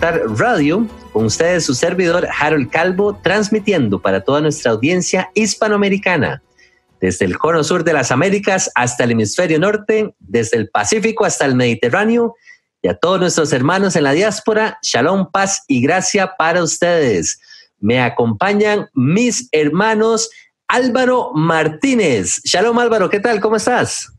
Radio, con ustedes su servidor Harold Calvo, transmitiendo para toda nuestra audiencia hispanoamericana, desde el cono sur de las Américas hasta el hemisferio norte, desde el Pacífico hasta el Mediterráneo, y a todos nuestros hermanos en la diáspora, shalom, paz y gracia para ustedes. Me acompañan mis hermanos Álvaro Martínez. Shalom Álvaro, ¿qué tal? ¿Cómo estás?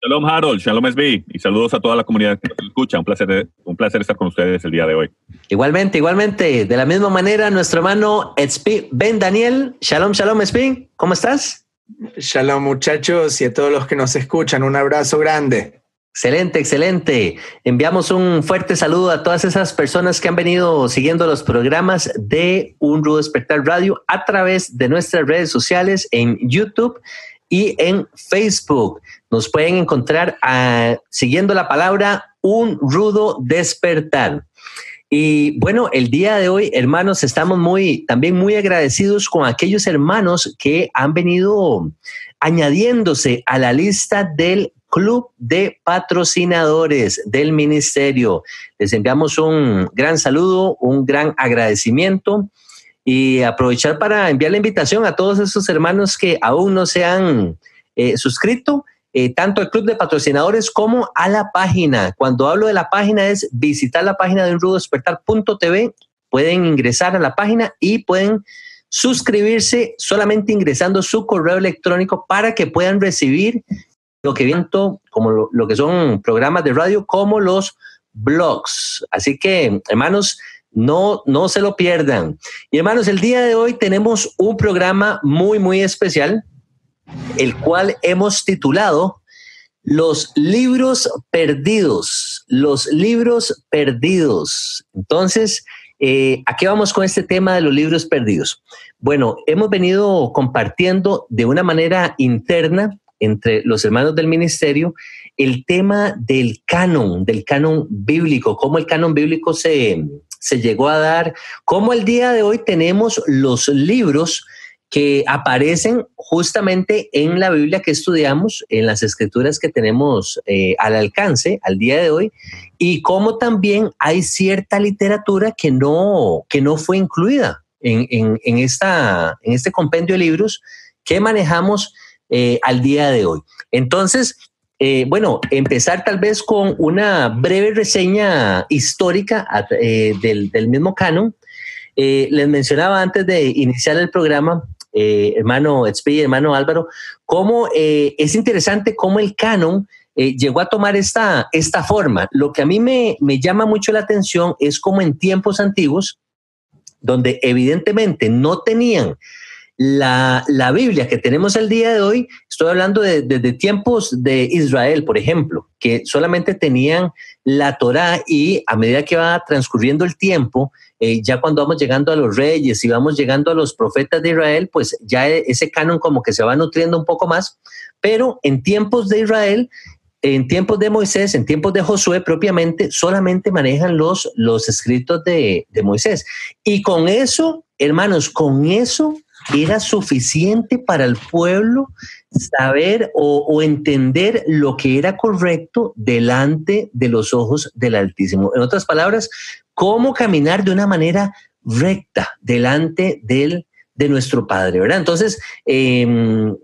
Shalom Harold, Shalom SB y saludos a toda la comunidad que nos escucha. Un placer, un placer estar con ustedes el día de hoy. Igualmente, igualmente. De la misma manera, nuestro hermano SB Ben Daniel. Shalom, Shalom SB. ¿Cómo estás? Shalom muchachos y a todos los que nos escuchan. Un abrazo grande. Excelente, excelente. Enviamos un fuerte saludo a todas esas personas que han venido siguiendo los programas de Un Rudo Despertar Radio a través de nuestras redes sociales en YouTube y en Facebook. Nos pueden encontrar ah, siguiendo la palabra un rudo despertar. Y bueno, el día de hoy, hermanos, estamos muy, también muy agradecidos con aquellos hermanos que han venido añadiéndose a la lista del club de patrocinadores del ministerio. Les enviamos un gran saludo, un gran agradecimiento y aprovechar para enviar la invitación a todos esos hermanos que aún no se han eh, suscrito, eh, tanto al club de patrocinadores como a la página. Cuando hablo de la página es visitar la página de unrudospertar.tv. Pueden ingresar a la página y pueden suscribirse solamente ingresando su correo electrónico para que puedan recibir lo que viento, como lo que son programas de radio, como los blogs. Así que, hermanos, no, no se lo pierdan. Y hermanos, el día de hoy tenemos un programa muy, muy especial, el cual hemos titulado Los libros perdidos, los libros perdidos. Entonces, eh, ¿a qué vamos con este tema de los libros perdidos? Bueno, hemos venido compartiendo de una manera interna entre los hermanos del ministerio el tema del canon, del canon bíblico, cómo el canon bíblico se, se llegó a dar, cómo el día de hoy tenemos los libros que aparecen justamente en la Biblia que estudiamos, en las escrituras que tenemos eh, al alcance al día de hoy, y cómo también hay cierta literatura que no, que no fue incluida en, esta, en este compendio de libros que manejamos eh, al día de hoy. Entonces, eh, bueno, empezar tal vez con una breve reseña histórica eh, del, mismo canon. Eh, les mencionaba antes de iniciar el programa, hermano y hermano Álvaro, cómo es interesante cómo el canon llegó a tomar esta, esta forma. Lo que a mí me, me llama mucho la atención es cómo en tiempos antiguos, donde evidentemente no tenían la, Biblia que tenemos el día de hoy, estoy hablando desde de, tiempos de Israel, por ejemplo, que solamente tenían la Torá y a medida que va transcurriendo el tiempo, eh, ya cuando vamos llegando a los reyes y vamos llegando a los profetas de Israel, pues ya ese canon como que se va nutriendo un poco más, pero en tiempos de Israel en tiempos de Moisés, en tiempos de Josué propiamente, solamente manejan los, los escritos de, de, Moisés. Y con eso, hermanos, con eso era suficiente para el pueblo saber o, entender lo que era correcto delante de los ojos del Altísimo. En otras palabras, cómo caminar de una manera recta delante del, de nuestro Padre, ¿verdad? Entonces, em,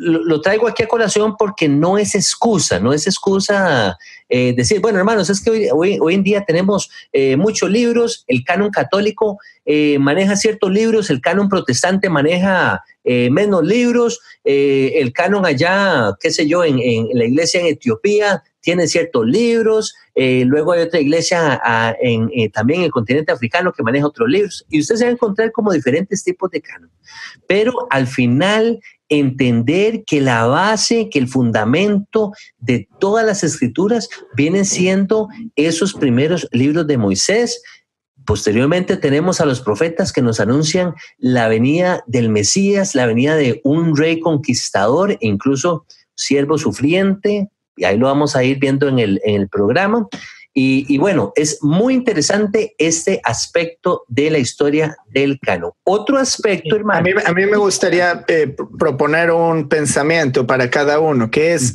lo, traigo aquí a colación porque no es excusa, no es excusa eh, decir, bueno, hermanos, es que hoy, hoy, en día tenemos eh, muchos libros, el canon católico eh, maneja ciertos libros, el canon protestante maneja menos libros, el canon allá, qué sé yo, en, la iglesia en Etiopía tiene ciertos libros, luego hay otra iglesia en, también en el continente africano que maneja otros libros, y usted se va a encontrar como diferentes tipos de canon. Pero al final entender que la base, que el fundamento de todas las escrituras vienen siendo esos primeros libros de Moisés. Posteriormente tenemos a los profetas que nos anuncian la venida del Mesías, la venida de un rey conquistador incluso siervo sufriente, y ahí lo vamos a ir viendo en el, en el programa. Y, bueno, es muy interesante este aspecto de la historia del canon. Otro aspecto, hermano. A mí, a mí me gustaría eh, proponer un pensamiento para cada uno, que es,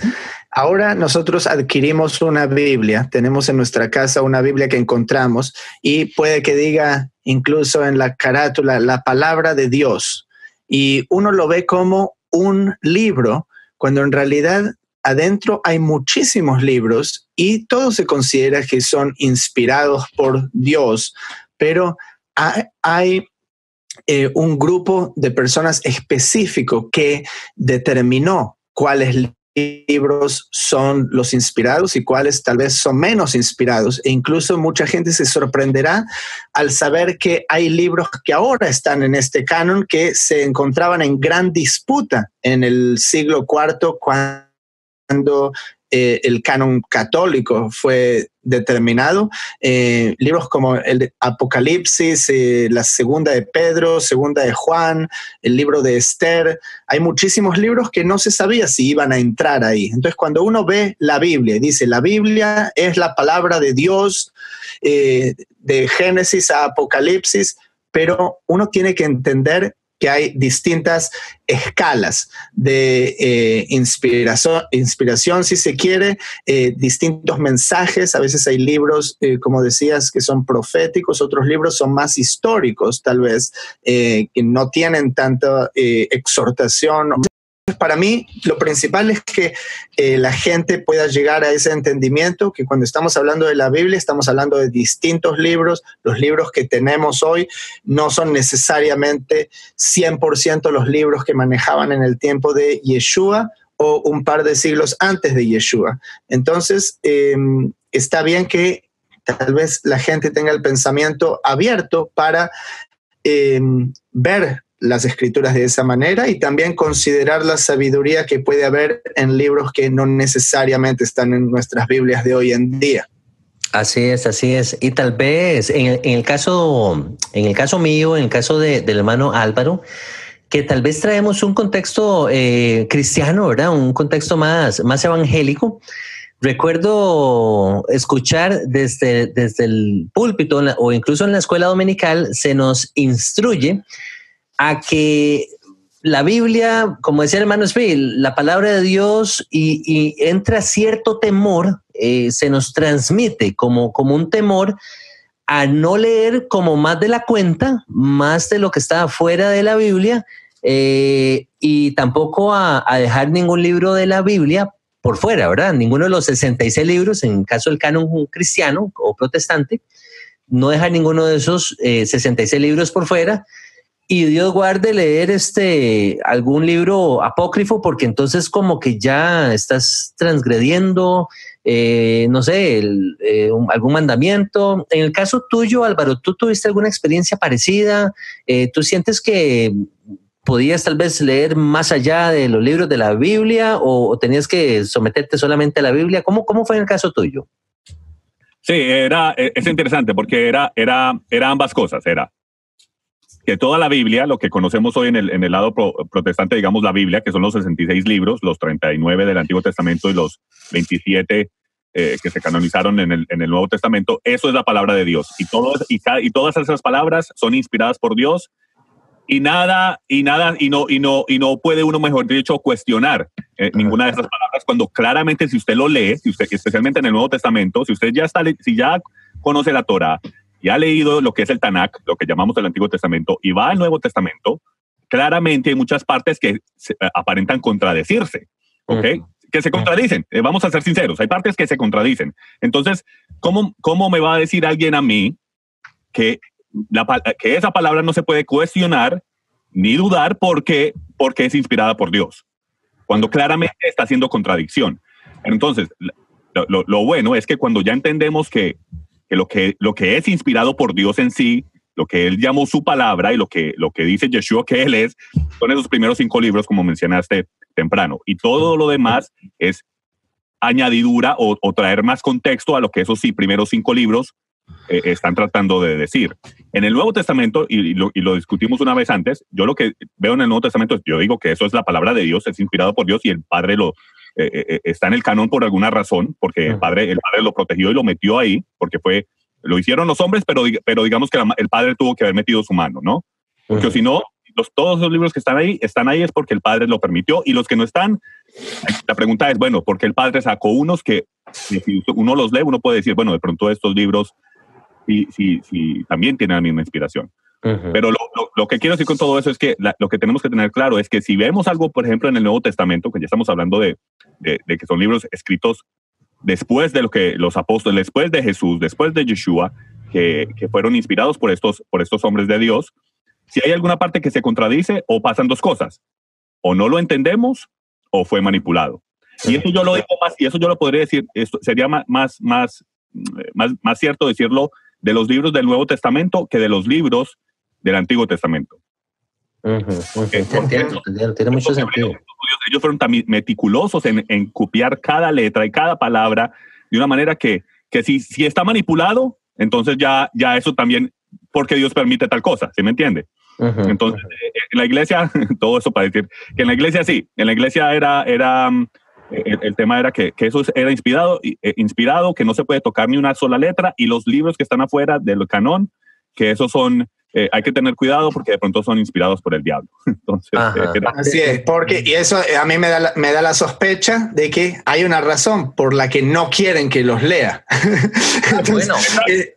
ahora nosotros adquirimos una Biblia, tenemos en nuestra casa una Biblia que encontramos y puede que diga incluso en la carátula la palabra de Dios. Y uno lo ve como un libro, cuando en realidad adentro hay muchísimos libros y todo se considera que son inspirados por Dios, pero hay, eh, un grupo de personas específico que determinó cuáles libros son los inspirados y cuáles tal vez son menos inspirados. E incluso mucha gente se sorprenderá al saber que hay libros que ahora están en este canon que se encontraban en gran disputa en el siglo IV cuando cuando eh, el canon católico fue determinado. Eh, libros como el Apocalipsis, eh, la segunda de Pedro, segunda de Juan, el libro de Esther. Hay muchísimos libros que no se sabía si iban a entrar ahí. Entonces, cuando uno ve la Biblia, dice, la Biblia es la palabra de Dios de Génesis a Apocalipsis, pero uno tiene que entender que hay distintas escalas de eh, inspiración, inspiración, si se quiere, eh, distintos mensajes. A veces hay libros, eh, como decías, que son proféticos, otros libros son más históricos, tal vez, que no tienen tanta exhortación para mí, lo principal es que eh, la gente pueda llegar a ese entendimiento que cuando estamos hablando de la Biblia, estamos hablando de distintos libros. Los libros que tenemos hoy no son necesariamente 100% los libros que manejaban en el tiempo de Yeshua o un par de siglos antes de Yeshua. Entonces, em, está bien que tal vez la gente tenga el pensamiento abierto para em, ver las escrituras de esa manera y también considerar la sabiduría que puede haber en libros que no necesariamente están en nuestras Biblias de hoy en día. Así es, así es. Y tal vez en el, caso, en el caso mío, en el caso del hermano Álvaro, que tal vez traemos un contexto eh, cristiano, ¿verdad? Un contexto más, más evangélico. Recuerdo escuchar desde, desde el púlpito o incluso en la escuela dominical se nos instruye a que la Biblia, como decía el hermano Smith, la palabra de Dios y, entra cierto temor, eh, se nos transmite como, como un temor a no leer como más de la cuenta, más de lo que está fuera de la Biblia, eh, y tampoco a, dejar ningún libro de la Biblia por fuera, ¿verdad? Ninguno de los 66 libros, en caso del canon cristiano o protestante, no dejar ninguno de esos 66 eh, libros por fuera, y Dios guarde leer este algún libro apócrifo porque entonces como que ya estás transgrediendo, eh, no sé, eh, algún mandamiento. En el caso tuyo, Álvaro, ¿tú tuviste alguna experiencia parecida? Eh, ¿Tú sientes que podías tal vez leer más allá de los libros de la Biblia o, tenías que someterte solamente a la Biblia? ¿Cómo, cómo fue en el caso tuyo? Sí, era, es interesante porque era, era, era ambas cosas. Era que toda la Biblia, lo que conocemos hoy en el, en el lado protestante, digamos la Biblia, que son los 66 libros, los 39 del Antiguo Testamento y los 27 eh, que se canonizaron en el, en el, Nuevo Testamento, eso es la palabra de Dios. Y, todo, y, y, todas esas palabras son inspiradas por Dios y nada, y nada, y no, y no, y no puede uno, mejor dicho, cuestionar eh, ninguna de esas palabras cuando claramente si usted lo lee, si usted, especialmente en el Nuevo Testamento, si usted ya está, si ya conoce la Torah, y ha leído lo que es el Tanakh, lo que llamamos el Antiguo Testamento, y va al Nuevo Testamento, claramente hay muchas partes que eh, aparentan contradecirse, ¿ok? Que se contradicen, eh, vamos a ser sinceros, hay partes que se contradicen. Entonces, ¿cómo, cómo me va a decir alguien a mí que, la, que esa palabra no se puede cuestionar ni dudar porque, porque es inspirada por Dios? Cuando claramente está haciendo contradicción. Entonces, lo, lo bueno es que cuando ya entendemos que que lo que, lo que es inspirado por Dios en sí, lo que él llamó su palabra y lo que, lo que dice Yeshua que él es, son esos primeros cinco libros, como mencionaste temprano. Y todo lo demás es añadidura o, traer más contexto a lo que esos sí, primeros cinco libros eh, están tratando de decir. En el Nuevo Testamento, y, lo, y, lo, discutimos una vez antes, yo lo que veo en el Nuevo Testamento, yo digo que eso es la palabra de Dios, es inspirado por Dios y el Padre lo, está en el canon por alguna razón, porque el, padre, el padre lo protegió y lo metió ahí, porque fue, lo hicieron los hombres, pero, pero digamos que el padre tuvo que haber metido su mano, ¿no? Porque si no, los, todos los libros que están ahí, están ahí es porque el padre lo permitió y los que no están, la pregunta es, bueno, ¿por qué el padre sacó unos que si uno los lee, uno puede decir, bueno, de pronto estos libros sí, sí, sí, también tienen la misma inspiración. Pero lo, lo, que quiero decir con todo eso es que lo que tenemos que tener claro es que si vemos algo, por ejemplo, en el Nuevo Testamento, que ya estamos hablando de, de, de que son libros escritos después de lo que los apóstoles, después de Jesús, después de Yeshua, que, que, fueron inspirados por estos, por estos hombres de Dios, si hay alguna parte que se contradice o pasan dos cosas, o no lo entendemos o fue manipulado. Y eso yo lo digo más, y eso yo lo podría decir, esto sería más, más, más, más, cierto decirlo de los libros del Nuevo Testamento que de los libros del Antiguo Testamento. Tiene mucho sentido. Ellos, fueron también meticulosos en, en, copiar cada letra y cada palabra de una manera que, que si, si está manipulado, entonces ya, ya eso también, porque Dios permite tal cosa, ¿sí me entiende? Entonces, eh, en la iglesia, todo eso para decir que en la iglesia sí, en la iglesia era, era mm, el, tema era que, que, eso era inspirado, eh, inspirado, que no se puede tocar ni una sola letra y los libros que están afuera del canón, que esos son eh, hay que tener cuidado porque de pronto son inspirados por el diablo. Entonces, eh, Así es, porque y eso eh, a mí me da, la, me da la sospecha de que hay una razón por la que no quieren que los lea. Ah, bueno.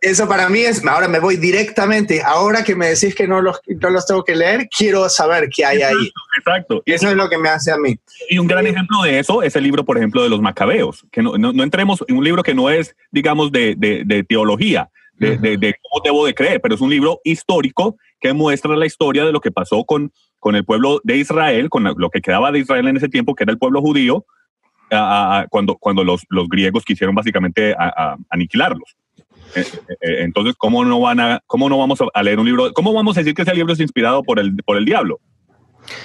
Eso para mí es, ahora me voy directamente, ahora que me decís que no los, no los tengo que leer, quiero saber qué hay ahí. Exacto. Y eso es lo que me hace a mí. Y un gran ejemplo de eso es el libro, por ejemplo, de los macabeos, que no, no, entremos en un libro que no es, digamos, de, de, de teología, de, cómo debo de creer, pero es un libro histórico que muestra la historia de lo que pasó con, con el pueblo de Israel, con lo que quedaba de Israel en ese tiempo, que era el pueblo judío, cuando, cuando los, los, griegos quisieron básicamente aniquilarlos. Eh, eh, eh, entonces, ¿cómo no, van a, ¿cómo no vamos a leer un libro? ¿Cómo vamos a decir que ese libro es inspirado por el, por el diablo?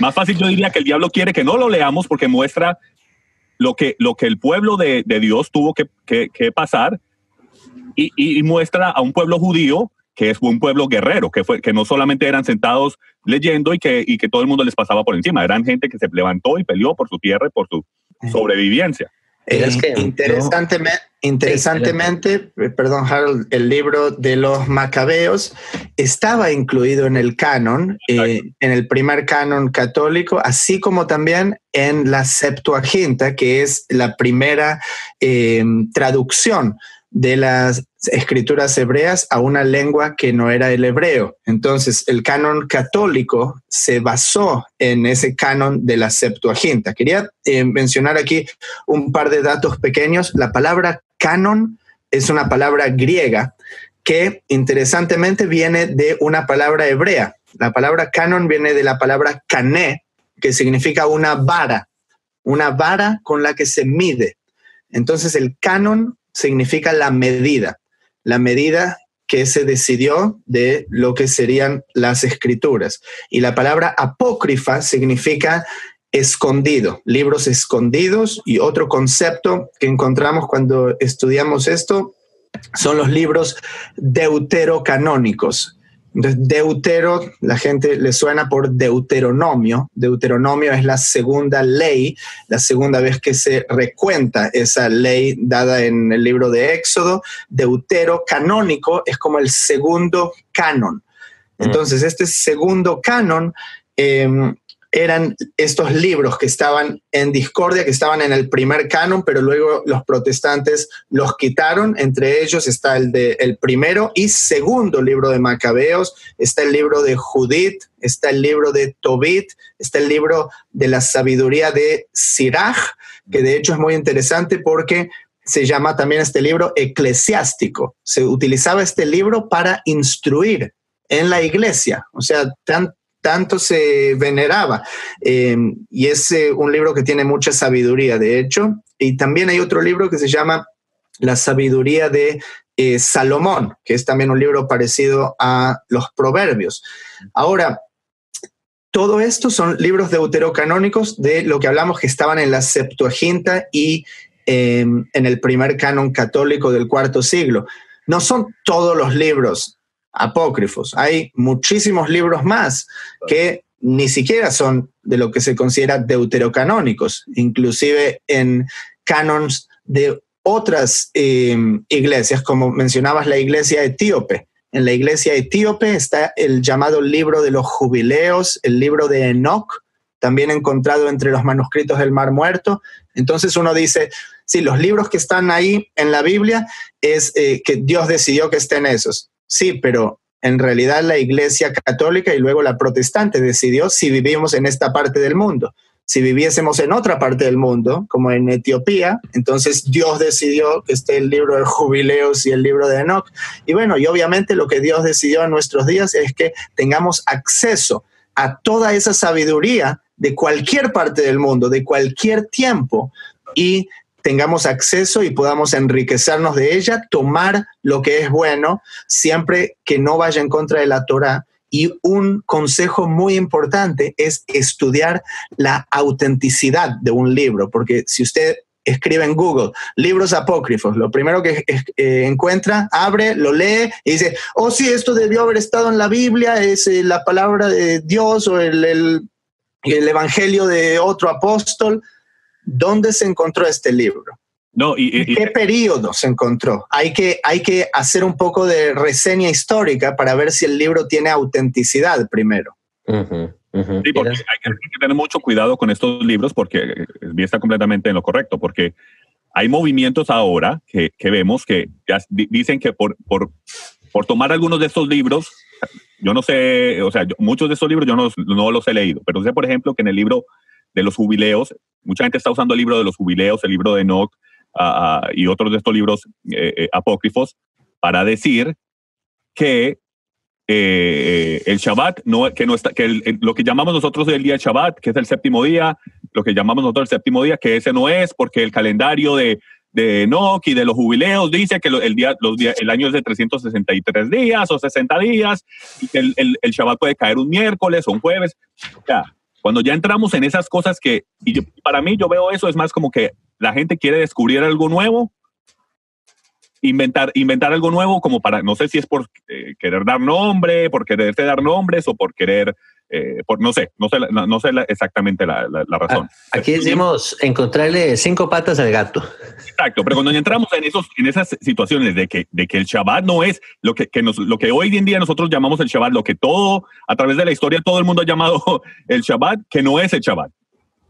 Más fácil yo diría que el diablo quiere que no lo leamos porque muestra lo que, lo que el pueblo de, de Dios tuvo que, que, que pasar y, muestra a un pueblo judío que es un pueblo guerrero, que, fue, que no solamente eran sentados leyendo y que, y que todo el mundo les pasaba por encima, eran gente que se levantó y peleó por su tierra y por su sobrevivencia. Eh, interesantemente, interesantemente eh, perdón Harold, el libro de los macabeos estaba incluido en el canon, eh, en el primer canon católico, así como también en la Septuaginta, que es la primera traducción de las escrituras hebreas a una lengua que no era el hebreo. Entonces, el canon católico se basó en ese canon de la Septuaginta. Quería eh, mencionar aquí un par de datos pequeños. La palabra canon es una palabra griega que interesantemente viene de una palabra hebrea. La palabra canon viene de la palabra cané, que significa una vara, una vara con la que se mide. Entonces el canon significa la medida, la medida que se decidió de lo que serían las escrituras. Y la palabra apócrifa significa escondido, libros escondidos y otro concepto que encontramos cuando estudiamos esto son los libros deuterocanónicos. Entonces, Deutero, la gente le suena por Deuteronomio. Deuteronomio es la segunda ley, la segunda vez que se recuenta esa ley dada en el libro de Éxodo. Deutero canónico es como el segundo canon. Mm. Entonces, este segundo canon em, eran estos libros que estaban en discordia, que estaban en el primer canon, pero luego los protestantes los quitaron. Entre ellos está el de el primero y segundo libro de Macabeos, está el libro de Judith, está el libro de Tobit, está el libro de la sabiduría de Sirach, que de hecho es muy interesante porque se llama también este libro eclesiástico. Se utilizaba este libro para instruir en la iglesia, o sea, tan, tanto se veneraba. Eh, y es eh, un libro que tiene mucha sabiduría, de hecho. Y también hay otro libro que se llama La sabiduría de eh, Salomón, que es también un libro parecido a los proverbios. Ahora, todo esto son libros deuterocanónicos de lo que hablamos que estaban en la Septuaginta y en el primer canon católico del cuarto siglo. No son todos los libros apócrifos. Hay muchísimos libros más que ni siquiera son de lo que se considera deuterocanónicos, inclusive en canons de otras eh, iglesias, como mencionabas la iglesia etíope. En la iglesia etíope está el llamado libro de los jubileos, el libro de Enoch, también encontrado entre los manuscritos del Mar Muerto. Entonces uno dice, sí, los libros que están ahí en la Biblia es eh, que Dios decidió que estén esos. Sí, pero en realidad la iglesia católica y luego la protestante decidió si vivimos en esta parte del mundo. Si viviésemos en otra parte del mundo, como en Etiopía, entonces Dios decidió que esté el libro de jubileos y el libro de Enoch. Y bueno, y obviamente lo que Dios decidió en nuestros días es que tengamos acceso a toda esa sabiduría de cualquier parte del mundo, de cualquier tiempo, y tengamos acceso y podamos enriquecernos de ella, tomar lo que es bueno, siempre que no vaya en contra de la Torah. Y un consejo muy importante es estudiar la autenticidad de un libro, porque si usted escribe en Google libros apócrifos, lo primero que eh, encuentra, abre, lo lee y dice, oh sí, esto debió haber estado en la Biblia, es eh, la palabra de Dios o el, el, el Evangelio de otro apóstol. ¿Dónde se encontró este libro? No, y, ¿En qué periodo se encontró? Hay que, hay que hacer un poco de reseña histórica para ver si el libro tiene autenticidad primero. Sí, porque hay que, tener mucho cuidado con estos libros porque está completamente en lo correcto, porque hay movimientos ahora que, que vemos que ya dicen que por, por, por tomar algunos de estos libros, yo no sé, o sea, muchos de estos libros yo no, no los he leído, pero sé, por ejemplo, que en el libro de los jubileos. Mucha gente está usando el libro de los jubileos, el libro de Enoch ah, ah, y otros de estos libros eh, eh, apócrifos para decir que eh, el Shabbat, no, que, no está, que lo que llamamos nosotros el día Shabbat, que es el séptimo día, lo que llamamos nosotros el séptimo día, que ese no es, porque el calendario de, de Enoch y de los jubileos dice que el, día, el año es de 363 días o 60 días, y que el, el, Shabbat puede caer un miércoles o un jueves. O cuando ya entramos en esas cosas que, y para mí yo veo eso, es más como que la gente quiere descubrir algo nuevo, inventar, inventar algo nuevo como para, no sé si es por eh, querer dar nombre, por quererte dar nombres o por querer eh, por, no sé, no sé, no, sé exactamente la, razón. Ah, aquí decimos encontrarle cinco patas al gato. Exacto, pero cuando entramos en, esos, en esas situaciones de que, de que el Shabbat no es lo que, que nos, lo que hoy en día nosotros llamamos el Shabbat, lo que todo, a través de la historia, todo el mundo ha llamado el Shabbat, que no es el Shabbat.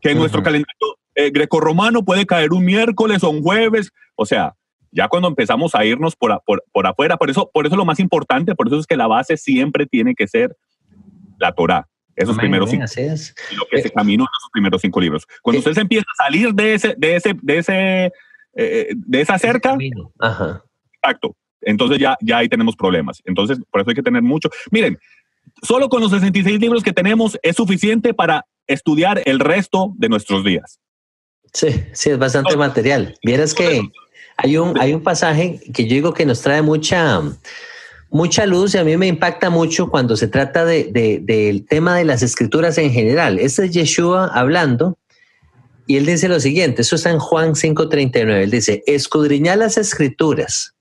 Que en nuestro calendario eh, grecorromano puede caer un miércoles o un jueves. O sea, ya cuando empezamos a irnos por, por, por afuera, por eso, por eso lo más importante, por eso es que la base siempre tiene que ser la Torah. Esos primeros cinco. Lo que se caminó en esos primeros cinco libros. Cuando usted se empieza a salir de ese, de ese, de ese, eh, de esa cerca, exacto. Entonces ya, ya ahí tenemos problemas. Entonces, por eso hay que tener mucho. Miren, solo con los 66 libros que tenemos es suficiente para estudiar el resto de nuestros días. Sí, sí, es bastante material. Vieras que hay un, hay un pasaje que yo digo que nos trae mucha mucha luz y a mí me impacta mucho cuando se trata de, del tema de las escrituras en general. Este es Yeshua hablando y él dice lo siguiente, eso está en Juan 5:39, él dice, escudriñad las escrituras,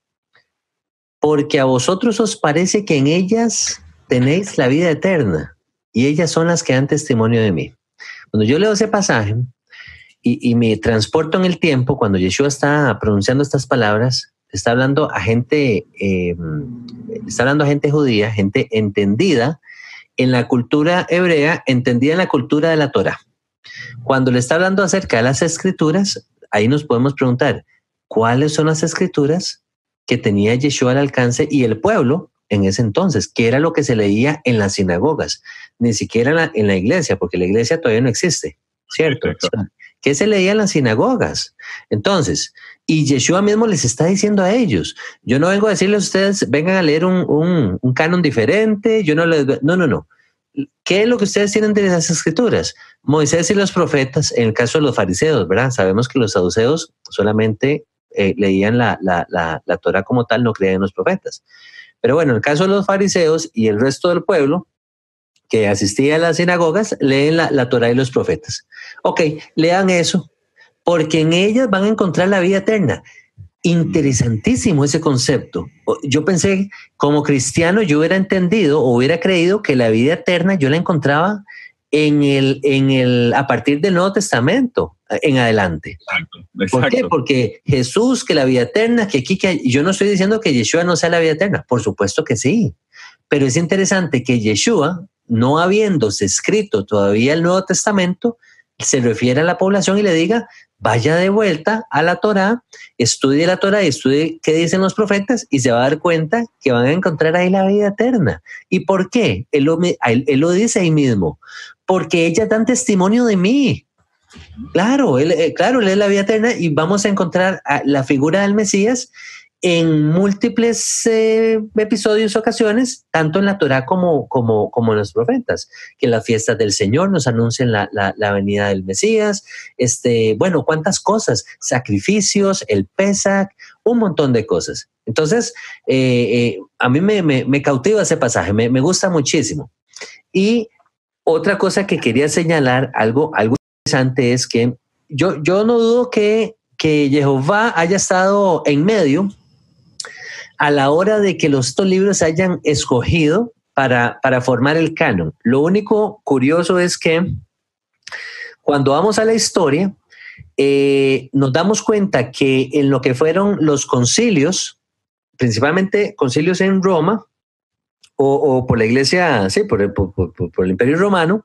porque a vosotros os parece que en ellas tenéis la vida eterna y ellas son las que dan testimonio de mí. Cuando yo leo ese pasaje y, y me transporto en el tiempo, cuando Yeshua está pronunciando estas palabras, está hablando a gente, eh, está hablando a gente judía, gente entendida en la cultura hebrea, entendida en la cultura de la Torah. Cuando le está hablando acerca de las escrituras, ahí nos podemos preguntar, ¿cuáles son las escrituras que tenía Yeshua al alcance y el pueblo en ese entonces? ¿Qué era lo que se leía en las sinagogas? Ni siquiera en la, en la iglesia, porque la iglesia todavía no existe, ¿cierto? ¿Qué se leía en las sinagogas? Entonces, y Yeshua mismo les está diciendo a ellos, yo no vengo a decirles a ustedes, vengan a leer un, canon diferente, yo no les... No, no, no. ¿Qué es lo que ustedes tienen de las escrituras? Moisés y los profetas, en el caso de los fariseos, ¿verdad? Sabemos que los saduceos solamente eh, leían la, la, la, Torah como tal, no creían en los profetas. Pero bueno, en el caso de los fariseos y el resto del pueblo que asistía a las sinagogas, leen la, la Torah y los profetas. Ok, lean eso, porque en ellas van a encontrar la vida eterna. Interesantísimo ese concepto. Yo pensé, como cristiano, yo hubiera entendido o hubiera creído que la vida eterna yo la encontraba en el, en el, a partir del Nuevo Testamento en adelante. Exacto, ¿Por qué? Porque Jesús, que la vida eterna, que aquí, que yo no estoy diciendo que Yeshua no sea la vida eterna, por supuesto que sí, pero es interesante que Yeshua, no habiéndose escrito todavía el Nuevo Testamento, se refiere a la población y le diga, vaya de vuelta a la Torá, estudie la Torá y estudie qué dicen los profetas y se va a dar cuenta que van a encontrar ahí la vida eterna. ¿Y por qué? Él lo, dice ahí mismo, porque ellas dan testimonio de mí. Claro, él, eh, claro, es la vida eterna y vamos a encontrar a la figura del Mesías en múltiples eh, episodios, ocasiones, tanto en la Torah como, como, en los profetas, que las fiestas del Señor nos anuncian la, la, venida del Mesías, este, bueno, cuántas cosas, sacrificios, el Pesach, un montón de cosas. Entonces, eh, a mí me, me, me, cautiva ese pasaje, me, me gusta muchísimo. Y otra cosa que quería señalar, algo, algo interesante, es que yo, yo no dudo que, que Jehová haya estado en medio a la hora de que los estos libros se hayan escogido para, para formar el canon. Lo único curioso es que cuando vamos a la historia, eh, nos damos cuenta que en lo que fueron los concilios, principalmente concilios en Roma, o, por la iglesia, sí, por el, por el imperio romano,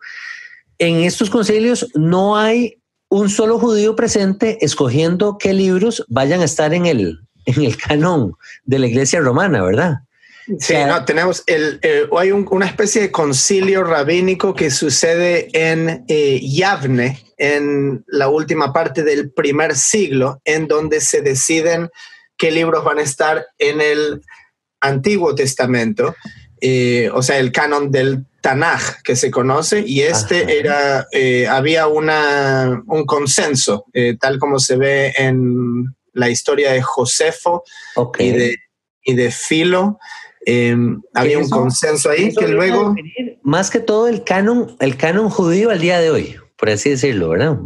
en estos concilios no hay un solo judío presente escogiendo qué libros vayan a estar en el, en el canon de la iglesia romana, ¿verdad? Sí, no, tenemos el, hay una especie de concilio rabínico que sucede en eh, Yavne, en la última parte del primer siglo, en donde se deciden qué libros van a estar en el Antiguo Testamento, eh, o sea, el canon del Tanaj que se conoce, y este era, eh, había una, un consenso, tal como se ve en la historia de Josefo y, de, y de Filo. Em, había un consenso ahí que luego... Más que todo el canon, el canon judío al día de hoy, por así decirlo, ¿verdad?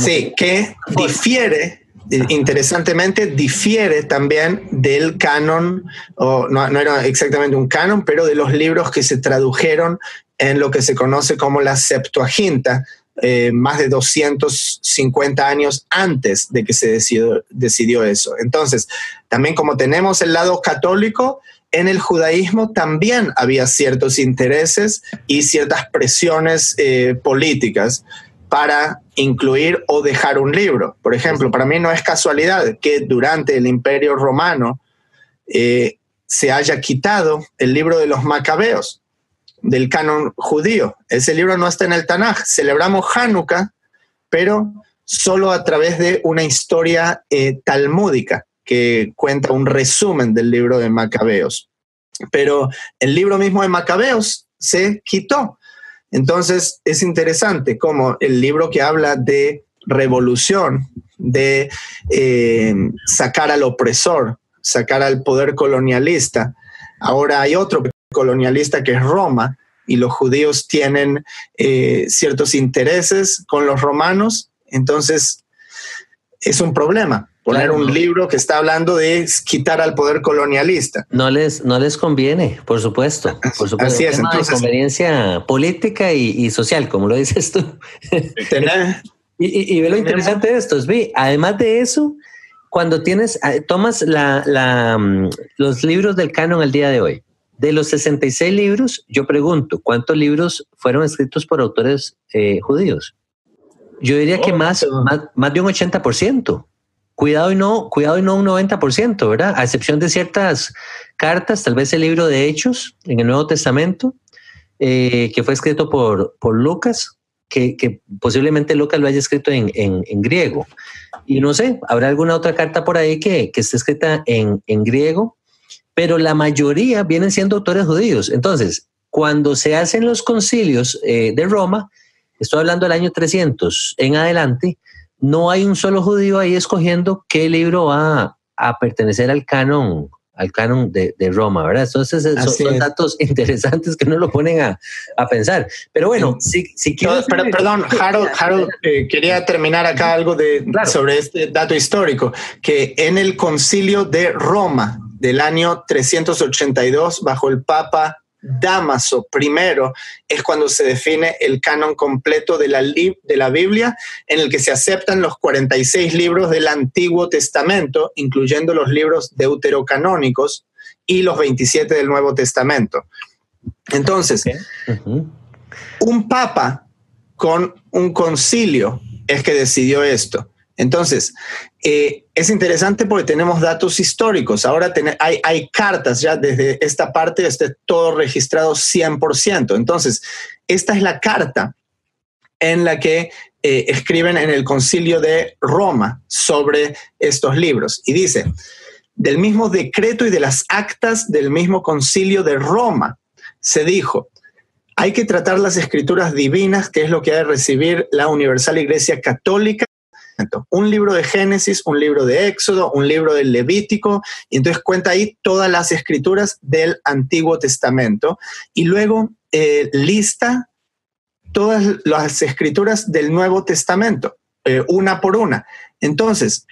sí, que, difiere, interesantemente, difiere también del canon, o no, no era exactamente un canon, pero de los libros que se tradujeron en lo que se conoce como la Septuaginta, eh, más de 250 años antes de que se decidió, eso. Entonces, también como tenemos el lado católico, en el judaísmo también había ciertos intereses y ciertas presiones eh, políticas para incluir o dejar un libro. Por ejemplo, para mí no es casualidad que durante el imperio romano eh, se haya quitado el libro de los macabeos del canon judío. Ese libro no está en el Tanaj. Celebramos Hanukkah, pero solo a través de una historia eh, talmúdica que cuenta un resumen del libro de Macabeos. Pero el libro mismo de Macabeos se quitó. Entonces es interesante como el libro que habla de revolución, de eh, sacar al opresor, sacar al poder colonialista. Ahora hay otro colonialista que es Roma, y los judíos tienen eh, ciertos intereses con los romanos, entonces es un problema poner un libro que está hablando de quitar al poder colonialista. No les, no les conviene, por supuesto. Por supuesto. Así es. Entonces, conveniencia política y, social, como lo dices tú. y, ve lo interesante de esto, es, además de eso, cuando tienes, ah, tomas la, mm, los libros del canon al día de hoy, de los 66 libros, yo pregunto, ¿cuántos libros fueron escritos por autores eh, judíos? Yo diría que oh, más, más, de un 80%. Cuidado y no, cuidado y no un 90%, ¿verdad? A excepción de ciertas cartas, tal vez el libro de Hechos en el Nuevo Testamento, eh, que fue escrito por, por Lucas, que, posiblemente Lucas lo haya escrito en, griego. Y no sé, habrá alguna otra carta por ahí que, que esté escrita en, en griego pero la mayoría vienen siendo autores judíos. Entonces, cuando se hacen los concilios eh, de Roma, estoy hablando del año 300 en adelante, no hay un solo judío ahí escogiendo qué libro va a pertenecer al canon al canon de, Roma, ¿verdad? Entonces son, datos interesantes que no lo ponen a, pensar. Pero bueno, si, si perdón, Harold, eh, quería terminar acá algo de, sobre este dato histórico, que en el concilio de Roma del año 382, bajo el Papa Damaso primero es cuando se define el canon completo de la, de la Biblia, en el que se aceptan los 46 libros del Antiguo Testamento, incluyendo los libros deuterocanónicos y los 27 del Nuevo Testamento. Entonces, un papa con un concilio es que decidió esto. Entonces, eh, es interesante porque tenemos datos históricos. Ahora hay, cartas ya desde esta parte, está todo registrado 100%. Entonces, esta es la carta en la que eh, escriben en el concilio de Roma sobre estos libros. Y dice, del mismo decreto y de las actas del mismo concilio de Roma, se dijo, hay que tratar las escrituras divinas, que es lo que ha de recibir la Universal Iglesia Católica. Un libro de Génesis, un libro de Éxodo, un libro del Levítico, y entonces cuenta ahí todas las escrituras del Antiguo Testamento. Y luego eh, lista todas las escrituras del Nuevo Testamento, eh, una por una. Entonces,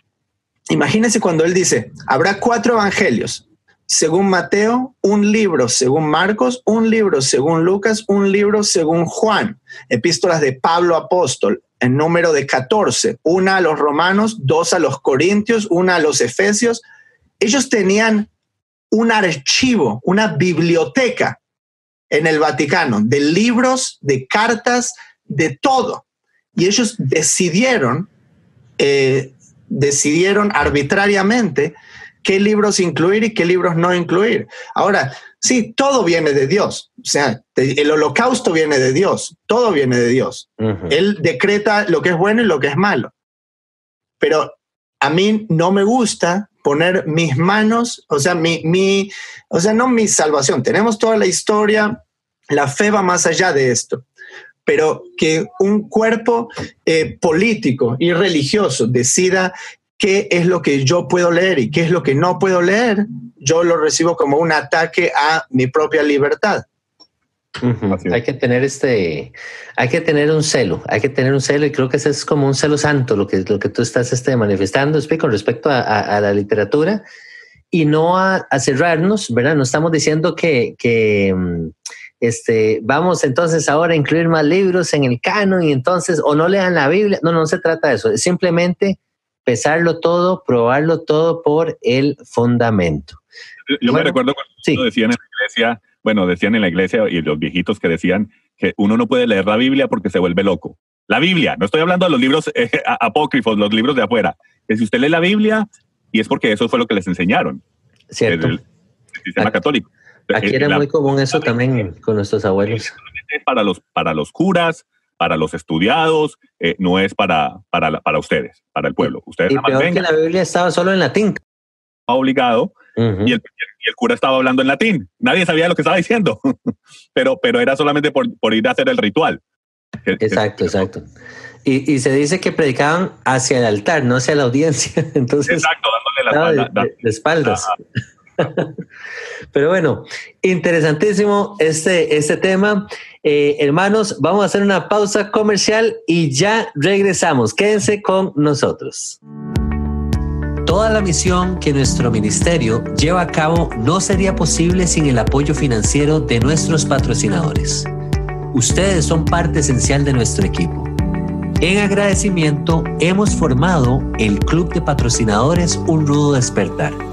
imagínense cuando él dice, habrá cuatro evangelios, según Mateo, un libro según Marcos, un libro según Lucas, un libro según Juan, epístolas de Pablo apóstol, en número de 14, una a los romanos, dos a los corintios, una a los efesios. Ellos tenían un archivo, una biblioteca en el Vaticano de libros, de cartas, de todo. Y ellos decidieron, eh, decidieron arbitrariamente qué libros incluir y qué libros no incluir. Ahora, sí, todo viene de Dios. O sea, el holocausto viene de Dios, todo viene de Dios. Él decreta lo que es bueno y lo que es malo. Pero a mí no me gusta poner mis manos, o sea, mi, mi, o sea, no mi salvación. Tenemos toda la historia, la fe va más allá de esto pero que un cuerpo eh, político y religioso decida qué es lo que yo puedo leer y qué es lo que no puedo leer, yo lo recibo como un ataque a mi propia libertad. Hay que tener este, hay que tener un celo, hay que tener un celo y creo que ese es como un celo santo lo que, lo que tú estás este, manifestando con respecto a, la literatura. Y no a, cerrarnos, ¿verdad? No estamos diciendo que, que mm, este, vamos entonces ahora a incluir más libros en el canon y entonces o no lean la Biblia, no, no se trata de eso, es simplemente pesarlo todo, probarlo todo por el fundamento. Yo me recuerdo cuando decían en la iglesia, bueno, decían en la iglesia y los viejitos que decían que uno no puede leer la Biblia porque se vuelve loco. La Biblia, no estoy hablando de los libros eh, apócrifos, los libros de afuera. Que si usted lee la Biblia, y es porque eso fue lo que les enseñaron. Cierto. El, sistema católico. Aquí eh, era muy común eso también con nuestros abuelos. Para los, para los curas, para los estudiados, eh, no es para, para, para ustedes, para el pueblo. Ustedes y peor que la Biblia estaba solo en latín. Obligado. y, el, cura estaba hablando en latín. Nadie sabía lo que estaba diciendo, pero, pero era solamente por, por ir a hacer el ritual. Exacto, exacto. Y, y, se dice que predicaban hacia el altar, no hacia la audiencia. Entonces, exacto, dándole la espalda. de, espaldas. Pero bueno, interesantísimo este, este tema. Eh, hermanos, vamos a hacer una pausa comercial y ya regresamos. Quédense con nosotros. Toda la misión que nuestro ministerio lleva a cabo no sería posible sin el apoyo financiero de nuestros patrocinadores. Ustedes son parte esencial de nuestro equipo. En agradecimiento, hemos formado el Club de Patrocinadores Un Rudo Despertar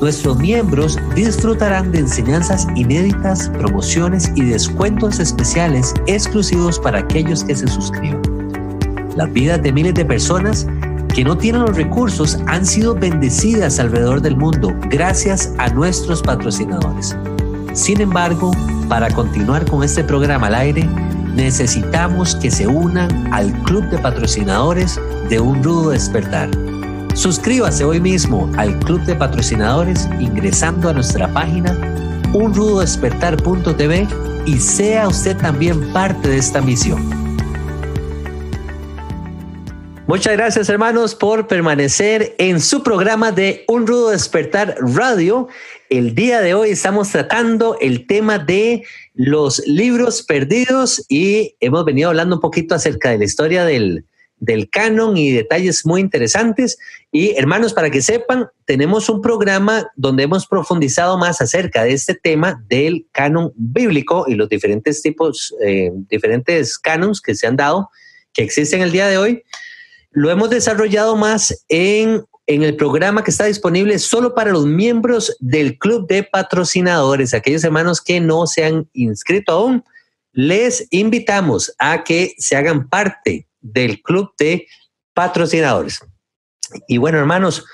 Nuestros miembros disfrutarán de enseñanzas inéditas, promociones y descuentos especiales exclusivos para aquellos que se suscriban. Las vidas de miles de personas que no tienen los recursos han sido bendecidas alrededor del mundo gracias a nuestros patrocinadores. Sin embargo, para continuar con este programa al aire, necesitamos que se unan al club de patrocinadores de Un Rudo Despertar Suscríbase hoy mismo al Club de Patrocinadores ingresando a nuestra página unrudodespertar.tv y sea usted también parte de esta misión. Muchas gracias hermanos por permanecer en su programa de Un Rudo Despertar Radio. El día de hoy estamos tratando el tema de los libros perdidos y hemos venido hablando un poquito acerca de la historia del, del canon y detalles muy interesantes. Y hermanos, para que sepan, tenemos un programa donde hemos profundizado más acerca de este tema del canon bíblico y los diferentes tipos, eh, diferentes canons que se han dado, que existen el día de hoy. Lo hemos desarrollado más en, en el programa que está disponible solo para los miembros del club de patrocinadores, aquellos hermanos que no se han inscrito aún. Les invitamos a que se hagan parte del club de patrocinadores. Y bueno, hermanos,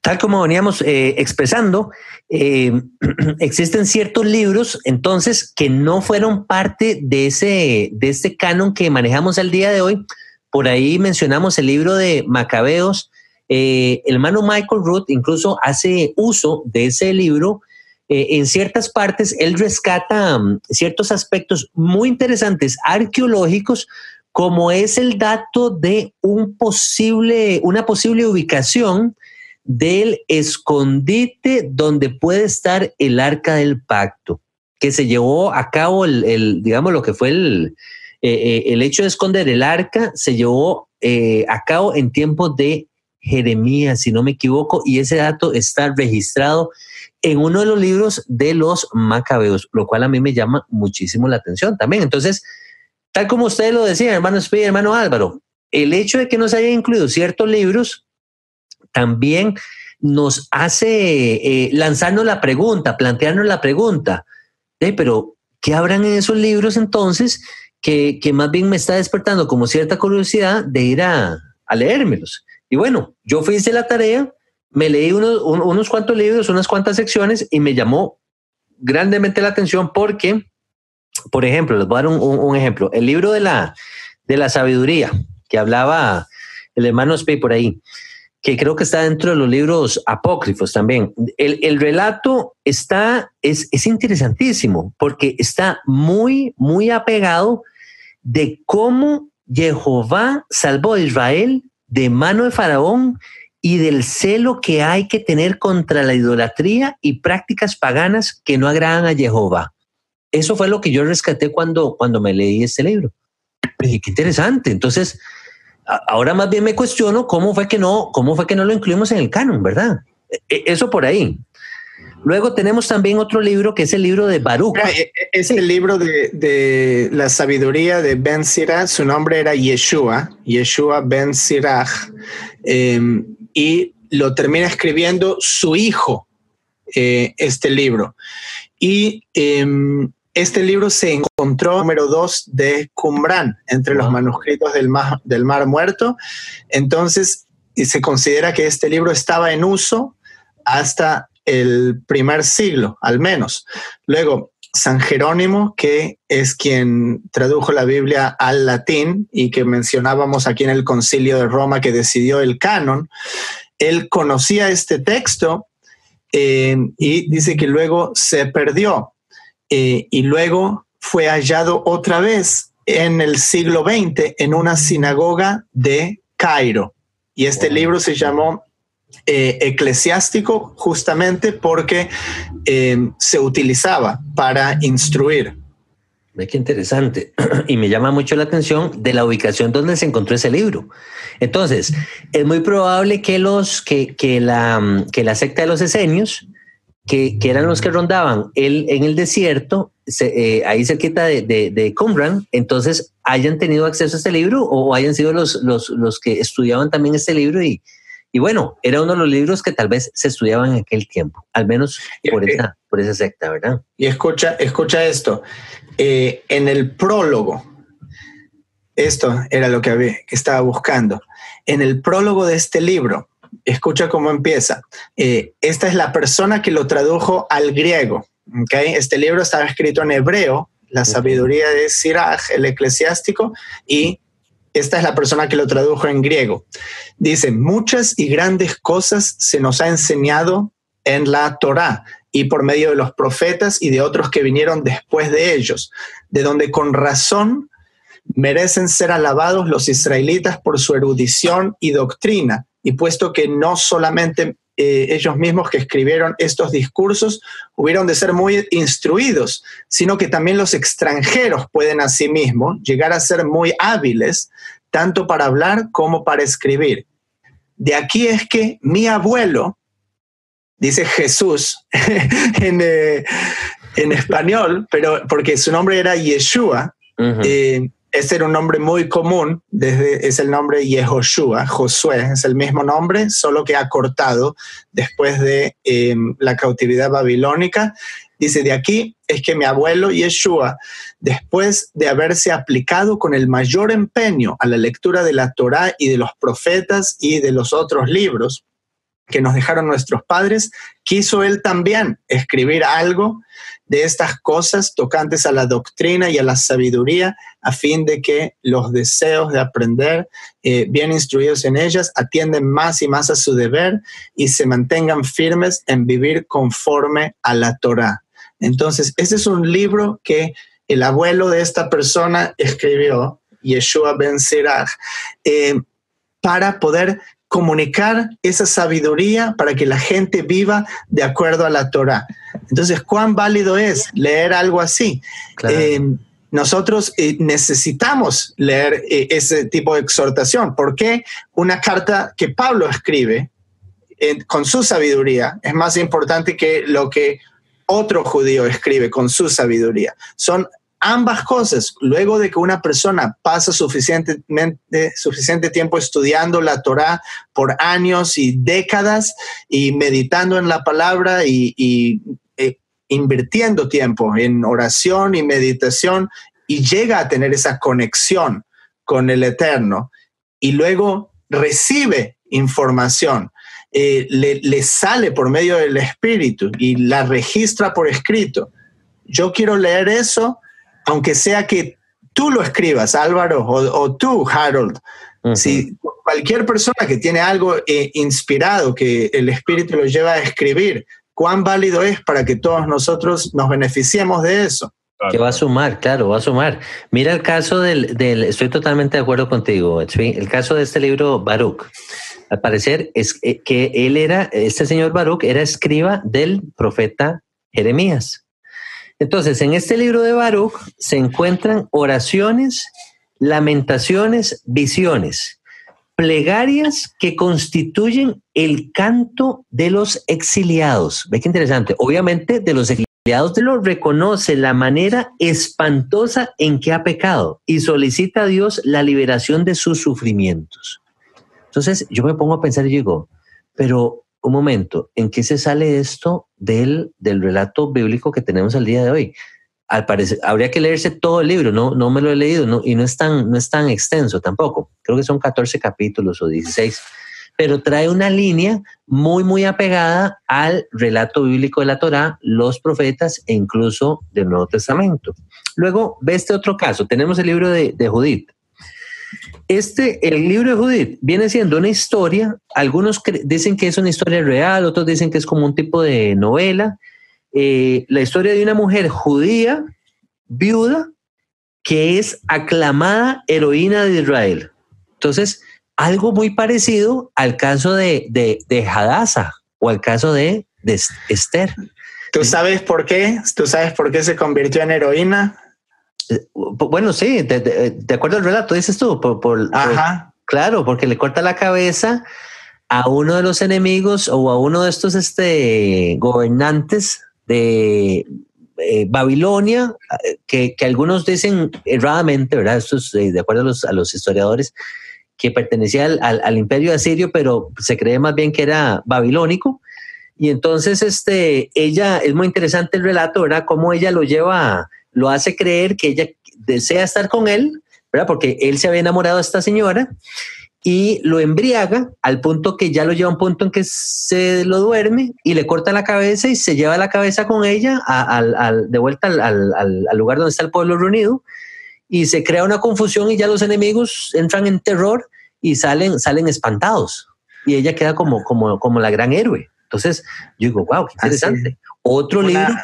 tal como veníamos eh, expresando, eh, existen ciertos libros entonces que no fueron parte de ese de este canon que manejamos el día de hoy. Por ahí mencionamos el libro de Macabeos. Eh, el hermano Michael Root incluso hace uso de ese libro. en ciertas partes, él rescata um, ciertos aspectos muy interesantes arqueológicos como es el dato de un posible, una posible ubicación del escondite donde puede estar el arca del pacto, que se llevó a cabo el, digamos, lo que fue el, eh, eh, el hecho de esconder el arca, se llevó eh, a cabo en tiempos de Jeremías, si no me equivoco, y ese dato está registrado en uno de los libros de los macabeos, lo cual a mí me llama muchísimo la atención también. Entonces, Tal como usted lo decía, hermano Speed, hermano Álvaro, el hecho de que nos haya incluido ciertos libros también nos hace eh, lanzarnos la pregunta, plantearnos la pregunta, pero ¿qué habrán en esos libros entonces que, más bien me está despertando como cierta curiosidad de ir a, leérmelos? Y bueno, yo fui hice la tarea, me leí unos, unos cuantos libros, unas cuantas secciones y me llamó grandemente la atención porque por ejemplo, les voy a dar un, ejemplo. El libro de la, de la sabiduría que hablaba el hermano Spey por ahí, que creo que está dentro de los libros apócrifos también. El, relato está, es, es interesantísimo porque está muy, muy apegado de cómo Jehová salvó a Israel de mano de Faraón y del celo que hay que tener contra la idolatría y prácticas paganas que no agradan a Jehová. Eso fue lo que yo rescaté cuando, cuando me leí este libro. dije, qué interesante. Entonces, ahora más bien me cuestiono cómo fue que no, cómo fue que no lo incluimos en el canon, ¿verdad? E, e, eso por ahí. Luego tenemos también otro libro que es el libro de Baruch. E, es el libro de, la sabiduría de Ben Sirach. Su nombre era Yeshua, Yeshua Ben Sirach. Em, y lo termina escribiendo su hijo, eh, este libro. Y em, este libro se encontró número dos de Qumran, entre los manuscritos del mar, del mar Muerto. Entonces, y se considera que este libro estaba en uso hasta el primer siglo, al menos. Luego, San Jerónimo, que es quien tradujo la Biblia al latín y que mencionábamos aquí en el concilio de Roma que decidió el canon, él conocía este texto eh, y dice que luego se perdió. Eh, y luego fue hallado otra vez en el siglo XX en una sinagoga de Cairo. Y este libro se llamó eh, Eclesiástico justamente porque eh, se utilizaba para instruir. Ve qué interesante. Y me llama mucho la atención de la ubicación donde se encontró ese libro. Entonces, es muy probable que, los, que, que, la, que la secta de los esenios que, eran los que rondaban el, en el desierto, eh, ahí cerquita de, de, de, Qumran, entonces hayan tenido acceso a este libro o hayan sido los, los, los que estudiaban también este libro y, y, bueno, era uno de los libros que tal vez se estudiaban en aquel tiempo, al menos por, esa, por esa secta, ¿verdad? Y escucha, escucha esto, eh, en el prólogo, esto era lo que, había, que estaba buscando, en el prólogo de este libro, escucha cómo empieza. Eh, esta es la persona que lo tradujo al griego. ¿okay? Este libro estaba escrito en hebreo, la sabiduría de Sirach, el eclesiástico, y esta es la persona que lo tradujo en griego. Dice, muchas y grandes cosas se nos ha enseñado en la Torá y por medio de los profetas y de otros que vinieron después de ellos, de donde con razón merecen ser alabados los israelitas por su erudición y doctrina, y puesto que no solamente eh, ellos mismos que escribieron estos discursos hubieron de ser muy instruidos, sino que también los extranjeros pueden asimismo llegar a ser muy hábiles tanto para hablar como para escribir. De aquí es que mi abuelo, dice Jesús en, eh, en, español, pero porque su nombre era Yeshua, ese era un nombre muy común, es el nombre Yehoshua, Josué, es el mismo nombre, solo que ha cortado después de em, la cautividad babilónica. Dice, de aquí es que mi abuelo Yeshua, después de haberse aplicado con el mayor empeño a la lectura de la Torá y de los profetas y de los otros libros que nos dejaron nuestros padres, quiso él también escribir algo de estas cosas tocantes a la doctrina y a la sabiduría, a fin de que los deseos de aprender, eh, bien instruidos en ellas, atienden más y más a su deber y se mantengan firmes en vivir conforme a la Torah. Entonces, este es un libro que el abuelo de esta persona escribió, Yeshua Ben Sirach, eh, para poder comunicar esa sabiduría para que la gente viva de acuerdo a la Torah. Entonces, ¿cuán válido es leer algo así? Eh, nosotros eh, necesitamos leer eh, ese tipo de exhortación. porque Una carta que Pablo escribe con su sabiduría es más importante que lo que otro judío escribe con su sabiduría. Son ambas cosas, luego de que una persona pasa suficientemente, suficiente tiempo estudiando la Torah por años y décadas y meditando en la palabra y, e invirtiendo tiempo en oración y meditación y llega a tener esa conexión con el Eterno y luego recibe información, eh, le, le sale por medio del Espíritu y la registra por escrito. Yo quiero leer eso aunque sea que tú lo escribas, Álvaro, o, tú, Harold, si cualquier persona que tiene algo eh, inspirado, que el Espíritu lo lleva a escribir, cuán válido es para que todos nosotros nos beneficiemos de eso. Que va a sumar, claro, va a sumar. Mira el caso del, estoy totalmente de acuerdo contigo, el caso de este libro Baruch. Al parecer es eh, que él era, este señor Baruch era escriba del profeta Jeremías. Entonces, en este libro de Baruch se encuentran oraciones, lamentaciones, visiones, plegarias que constituyen el canto de los exiliados. Ve qué interesante. Obviamente, de los exiliados de los reconoce la manera espantosa en que ha pecado y solicita a Dios la liberación de sus sufrimientos. Entonces, yo me pongo a pensar y digo, pero un momento, ¿en qué se sale esto del, del relato bíblico que tenemos al día de hoy? Al parecer, habría que leerse todo el libro, no, no me lo he leído y no es, tan, no es tan extenso tampoco. Creo que son 14 capítulos o 16, pero trae una línea muy, muy apegada al relato bíblico de la Torá, los profetas e incluso del Nuevo Testamento. Luego, ve este otro caso. Tenemos el libro de, de Judith. Este, el libro de Judith viene siendo una historia, algunos dicen que es una historia real, otros dicen que es como un tipo de novela, eh, la historia de una mujer judía, viuda, que es aclamada heroína de Israel. Entonces, algo muy parecido al caso de, de, de Hadassah o al caso de, de Esther. ¿Tú sabes por qué? ¿Tú sabes por qué se convirtió en heroína? Bueno, sí, de, acuerdo al relato, dices tú, por, Ajá. claro, porque le corta la cabeza a uno de los enemigos o a uno de estos este, gobernantes de eh, Babilonia, que, algunos dicen erradamente, ¿verdad? Eh, de acuerdo a los, historiadores, que pertenecía al, imperio asirio, pero se cree más bien que era babilónico. Y entonces, este, ella, es muy interesante el relato, ¿verdad? Cómo ella lo lleva lo hace creer que ella desea estar con él, ¿verdad? Porque él se había enamorado de esta señora y lo embriaga al punto que ya lo lleva a un punto en que se lo duerme y le corta la cabeza y se lleva la cabeza con ella de vuelta al, lugar donde está el pueblo reunido y se crea una confusión y ya los enemigos entran en terror y salen, salen espantados y ella queda como, como, como la gran héroe. Entonces yo digo, wow, qué interesante. Otro libro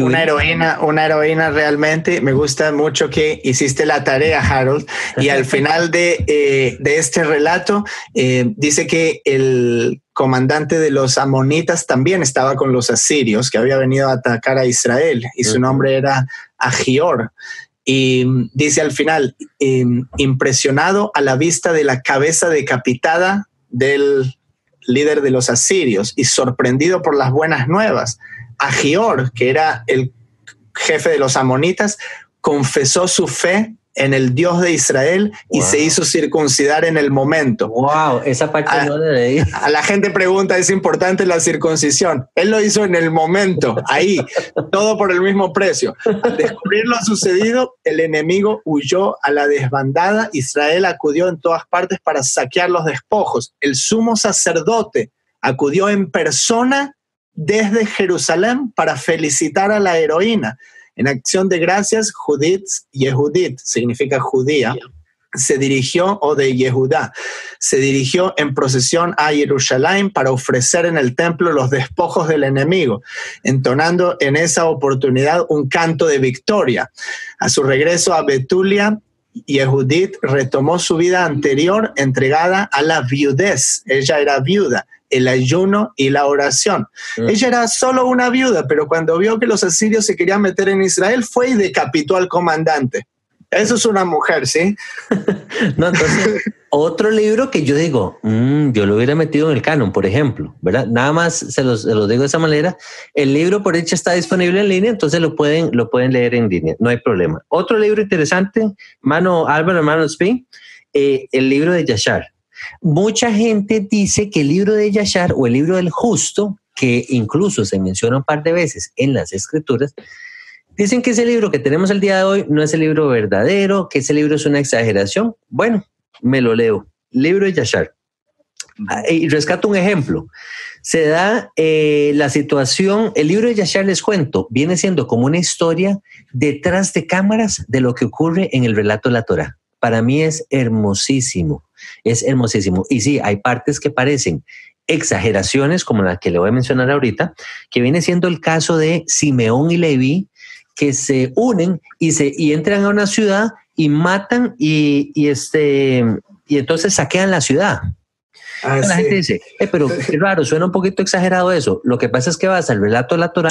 una heroína, una heroína realmente. Me gusta mucho que hiciste la tarea, Harold. Y al final de, eh, de este relato eh, dice que el comandante de los amonitas también estaba con los asirios, que había venido a atacar a Israel, y su nombre era Agior. Y dice al final, impresionado a la vista de la cabeza decapitada del líder de los asirios y sorprendido por las buenas nuevas, Agior, que era el jefe de los amonitas, confesó su fe en el Dios de Israel y se hizo circuncidar en el momento. Wow, esa parte a, no leí. A la gente pregunta, ¿es importante la circuncisión? Él lo hizo en el momento, ahí, todo por el mismo precio. Al descubrir lo sucedido, el enemigo huyó a la desbandada. Israel acudió en todas partes para saquear los despojos. El sumo sacerdote acudió en persona desde Jerusalén para felicitar a la heroína. En acción de gracias, Judith, Yehudit, significa judía, se dirigió, o de Yehudá, se dirigió en procesión a Jerusalén para ofrecer en el templo los despojos del enemigo, entonando en esa oportunidad un canto de victoria. A su regreso a Betulia, Yehudit retomó su vida anterior entregada a la viudez. Ella era viuda el ayuno y la oración. Mm. Ella era solo una viuda, pero cuando vio que los asirios se querían meter en Israel, fue y decapitó al comandante. Eso es una mujer, ¿sí? no, entonces, otro libro que yo digo, mm, yo lo hubiera metido en el canon, por ejemplo, ¿verdad? Nada más se los, digo de esa manera. El libro, por hecho, está disponible en línea, entonces lo pueden, lo pueden leer en línea, no hay problema. Otro libro interesante, mano Álvaro, hermano Spin, eh, el libro de Yashar. Mucha gente dice que el libro de Yashar o el libro del justo, que incluso se menciona un par de veces en las escrituras, dicen que ese libro que tenemos el día de hoy no es el libro verdadero, que ese libro es una exageración. Bueno, me lo leo. Libro de Yashar. Y rescato un ejemplo. Se da eh, la situación, el libro de Yashar les cuento, viene siendo como una historia detrás de cámaras de lo que ocurre en el relato de la Torah. Para mí es hermosísimo es hermosísimo. Y sí, hay partes que parecen exageraciones, como la que le voy a mencionar ahorita, que viene siendo el caso de Simeón y Leví, que se unen y, se, y entran a una ciudad y matan y, este, y entonces saquean la ciudad. Ah, la gente dice, eh, pero qué raro, suena un poquito exagerado eso. Lo que pasa es que vas al relato de la Torah,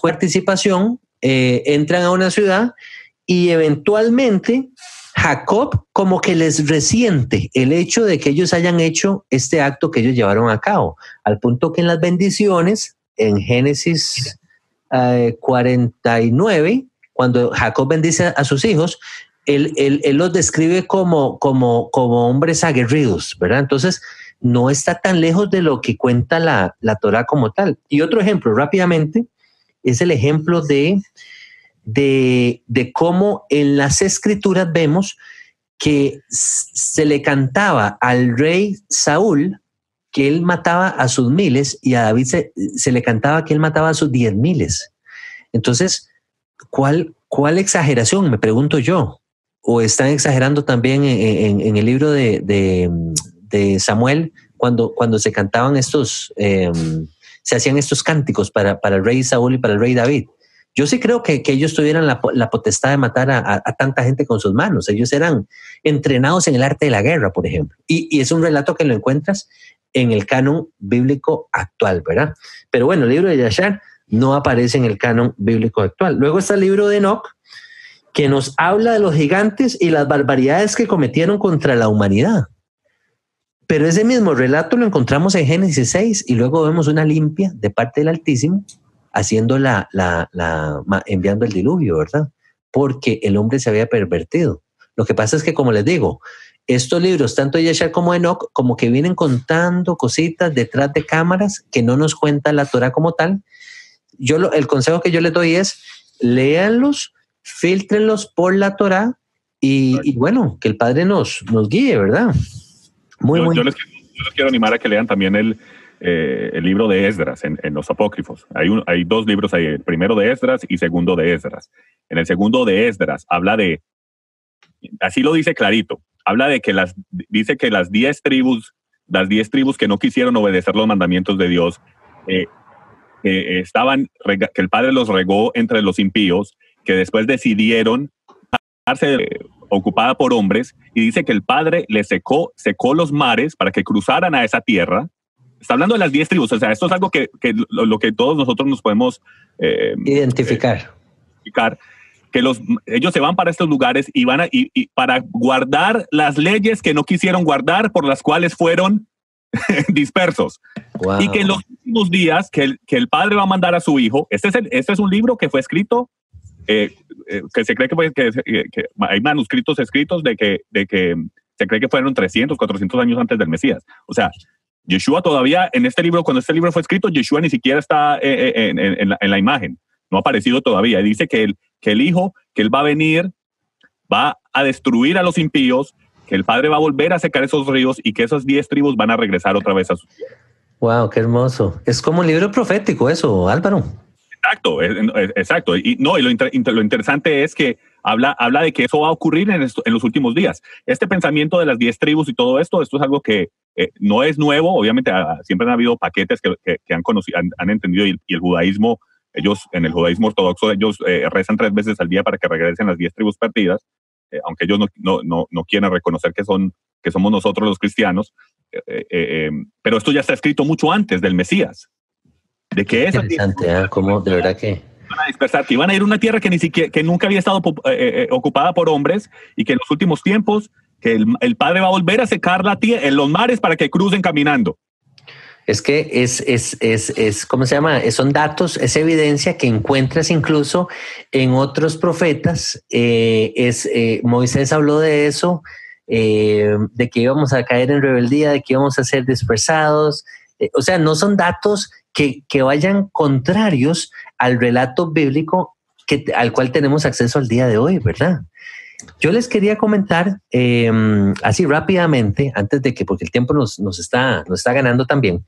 participación, eh, entran a una ciudad y eventualmente Jacob como que les resiente el hecho de que ellos hayan hecho este acto que ellos llevaron a cabo, al punto que en las bendiciones, en Génesis 49, eh, cuando Jacob bendice a sus hijos, él, los describe como, como, como hombres aguerridos, ¿verdad? Entonces, no está tan lejos de lo que cuenta la, la Torah como tal. Y otro ejemplo, rápidamente, es el ejemplo de de, cómo en las escrituras vemos que se le cantaba al rey Saúl que él mataba a sus miles y a David se, le cantaba que él mataba a sus diez miles. Entonces, ¿cuál, ¿cuál exageración? Me pregunto yo. ¿O están exagerando también en, el libro de, Samuel cuando, cuando se cantaban estos, em, se hacían estos cánticos para, para el rey Saúl y para el rey David? Yo sí creo que, ellos tuvieran la, potestad de matar a, tanta gente con sus manos. Ellos eran entrenados en el arte de la guerra, por ejemplo. Y, es un relato que lo encuentras en el canon bíblico actual, ¿verdad? Pero bueno, el libro de Yashar no aparece en el canon bíblico actual. Luego está el libro de Enoch, que nos habla de los gigantes y las barbaridades que cometieron contra la humanidad. Pero ese mismo relato lo encontramos en Génesis 6 y luego vemos una limpia de parte del Altísimo haciendo la, la, la, enviando el diluvio, ¿verdad? Porque el hombre se había pervertido. Lo que pasa es que, como les digo, estos libros, tanto Yeshua como Enoch, como que vienen contando cositas detrás de cámaras que no nos cuenta la Torah como tal. Yo lo, el consejo que yo les doy es léanlos, filtrenlos por la Torah y, bueno, que el Padre nos, nos guíe, ¿verdad? Muy, muy. yo les quiero animar a que lean también el, eh, el libro de Esdras en, los apócrifos. Hay, hay dos libros ahí, el primero de Esdras y segundo de Esdras. En el segundo de Esdras habla de, así lo dice clarito, habla de que las, dice que las diez tribus, las diez tribus que no quisieron obedecer los mandamientos de Dios, eh, estaban, que el Padre los regó entre los impíos, que después decidieron darse eh, ocupada por hombres, y dice que el Padre les secó, secó los mares para que cruzaran a esa tierra, está hablando de las 10 tribus, o sea, esto es algo que, lo, que todos nosotros nos podemos eh, identificar. identificar. que los, ellos se van para estos lugares y van a, y, para guardar las leyes que no quisieron guardar por las cuales fueron dispersos. Y que en los últimos días que el, que el padre va a mandar a su hijo, este es, este es un libro que fue escrito, eh, eh, que se cree que, que, que, hay manuscritos escritos de que, de que se cree que fueron 300, 400 años antes del Mesías. O sea, Yeshua todavía, en este libro, cuando este libro fue escrito, Yeshua ni siquiera está eh, en, en, la, en la imagen no ha aparecido todavía. Dice que el, que el Hijo, que Él va a venir, va a destruir a los impíos, que el Padre va a volver a secar esos ríos y que esas diez tribus van a regresar otra vez a su tierra. Wow, qué hermoso. Es como un libro profético eso, Álvaro. Exacto, exacto. Y no, y lo, lo interesante es que habla, habla de que eso va a ocurrir en, en, los últimos días. Este pensamiento de las diez tribus y todo esto, esto es algo que eh, no es nuevo. Obviamente, ah, siempre han habido paquetes que, que, han conocido, han, entendido y, y, el judaísmo ellos, en el judaísmo ortodoxo, ellos eh, rezan tres veces al día para que regresen las diez tribus perdidas, eh, aunque ellos no, no, no, no, quieren reconocer que, son, que somos nosotros los cristianos. Eh, pero esto ya está escrito mucho antes del Mesías. De que es interesante, ¿eh? Como de verdad que van a dispersar, que iban a ir a una tierra que ni siquiera, que nunca había estado ocupada por hombres y que en los últimos tiempos que el, el Padre va a volver a secar la tierra en los mares para que crucen caminando. Es que es, es, es, es, ¿cómo se llama? Son datos, es evidencia que encuentras incluso en otros profetas. Eh, es, eh, Moisés habló de eso, eh, de que íbamos a caer en rebeldía, de que íbamos a ser dispersados. o sea, no son datos que, que vayan contrarios al relato bíblico que, al cual tenemos acceso al día de hoy, ¿verdad? Yo les quería comentar em, así rápidamente, antes de que, porque el tiempo nos, nos, está, nos está ganando también,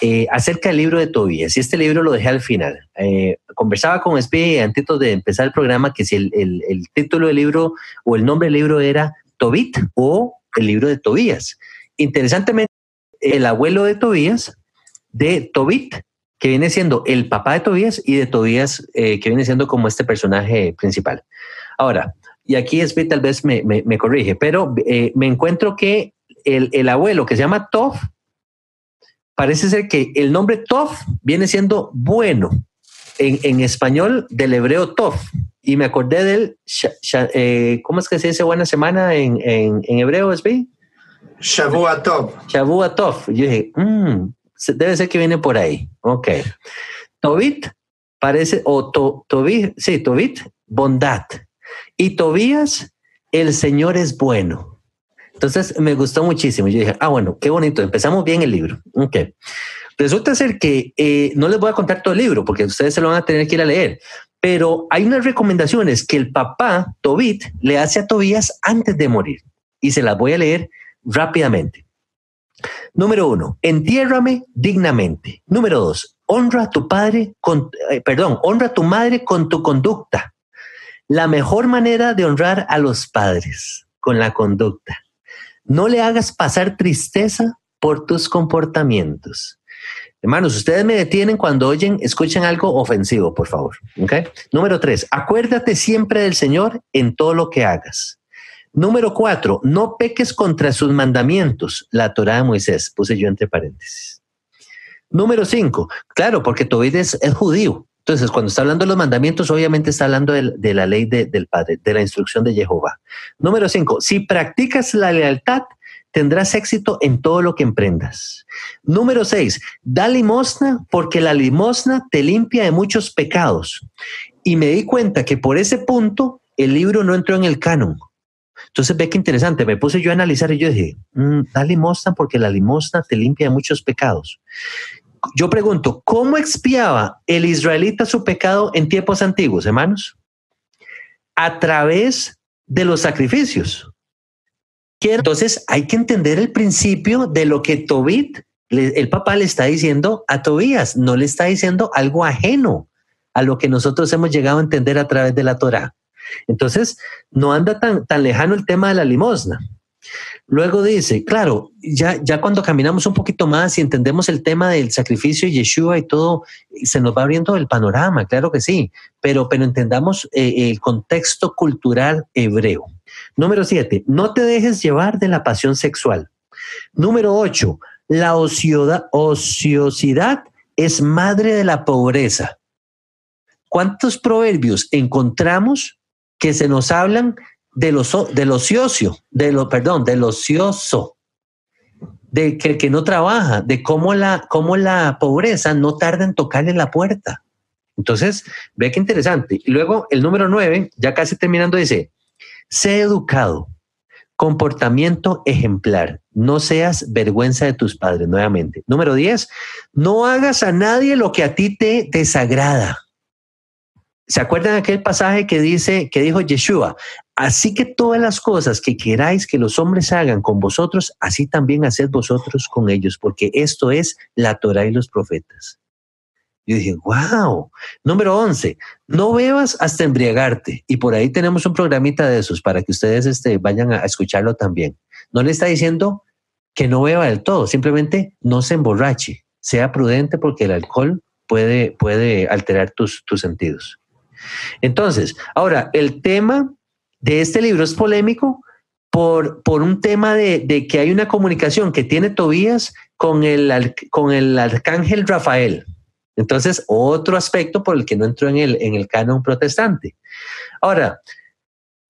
eh, acerca del libro de Tobías. Y este libro lo dejé al final. Eh, conversaba con Espi antes de empezar el programa que si el, el, el, título del libro o el nombre del libro era Tobit o el libro de Tobías. Interesantemente, el abuelo de Tobías, de Tobit, que viene siendo el papá de Tobías y de Tobías, eh, que viene siendo como este personaje principal. Ahora, y aquí es tal vez me, me, corrige, pero eh, me encuentro que el, el, abuelo que se llama Tof, parece ser que el nombre Tof viene siendo bueno en, en español del hebreo Tof. Y me acordé del, eh, ¿cómo es que se dice buena semana en, en, en hebreo, Esbi? Shavuatov. Shavuatov. Yo dije, mm, debe ser que viene por ahí. Ok. Tobit parece, o to, Tobit, sí, Tobit, bondad. Y Tobías, el Señor es bueno. Entonces me gustó muchísimo. Yo dije, ah, bueno, qué bonito. Empezamos bien el libro. Ok. Resulta ser que eh, no les voy a contar todo el libro porque ustedes se lo van a tener que ir a leer, pero hay unas recomendaciones que el papá Tobit le hace a Tobías antes de morir y se las voy a leer rápidamente. Número uno, entiérrame dignamente. Número dos, honra a tu padre con, eh, perdón, honra a tu madre con tu conducta la mejor manera de honrar a los padres con la conducta. No le hagas pasar tristeza por tus comportamientos. Hermanos, ustedes me detienen cuando oyen, escuchen algo ofensivo, por favor. ¿okay? Número tres, acuérdate siempre del Señor en todo lo que hagas. Número cuatro, no peques contra sus mandamientos, la Torah de Moisés, puse yo entre paréntesis. Número cinco, claro, porque Tobit es, es judío, entonces, cuando está hablando de los mandamientos, obviamente está hablando de, la ley del Padre, de la instrucción de Jehová. Número cinco, si practicas la lealtad, tendrás éxito en todo lo que emprendas. Número seis, da limosna porque la limosna te limpia de muchos pecados. Y me di cuenta que por ese punto el libro no entró en el canon. Entonces ve qué interesante, me puse yo a analizar y yo dije, mm, da limosna porque la limosna te limpia de muchos pecados yo pregunto, ¿cómo expiaba el israelita su pecado en tiempos antiguos, hermanos? A través de los sacrificios. Entonces hay que entender el principio de lo que Tobit, el papá le está diciendo a Tobías, no le está diciendo algo ajeno a lo que nosotros hemos llegado a entender a través de la Torah. Entonces, no anda tan, tan lejano el tema de la limosna. Luego dice, claro, ya, ya cuando caminamos un poquito más y entendemos el tema del sacrificio de Yeshua y todo, se nos va abriendo el panorama, claro que sí, pero, pero entendamos eh, el contexto cultural hebreo. Número siete, no te dejes llevar de la pasión sexual. Número ocho, la ociosidad es madre de la pobreza. ¿Cuántos proverbios encontramos que se nos hablan del, del ocioso, de lo, perdón, del ocioso, de que el que no trabaja, de cómo la, cómo la pobreza no tarda en tocarle la puerta. Entonces, ve qué interesante. Y luego el número nueve, ya casi terminando, dice, sé educado, comportamiento ejemplar, no seas vergüenza de tus padres, nuevamente. Número diez, no hagas a nadie lo que a ti te desagrada. ¿Se acuerdan aquel pasaje que dice, que dijo Yeshua? Así que todas las cosas que queráis que los hombres hagan con vosotros, así también haced vosotros con ellos, porque esto es la Torah y los profetas. Yo dije, wow. Número 11, no bebas hasta embriagarte. Y por ahí tenemos un programita de esos para que ustedes este, vayan a escucharlo también. No le está diciendo que no beba del todo, simplemente no se emborrache. Sea prudente porque el alcohol puede, alterar tus sentidos. Entonces, ahora, el tema de este libro es polémico por, por un tema de, que hay una comunicación que tiene Tobías con el, con el arcángel Rafael. Entonces, otro aspecto por el que no entró en el, en el canon protestante. Ahora,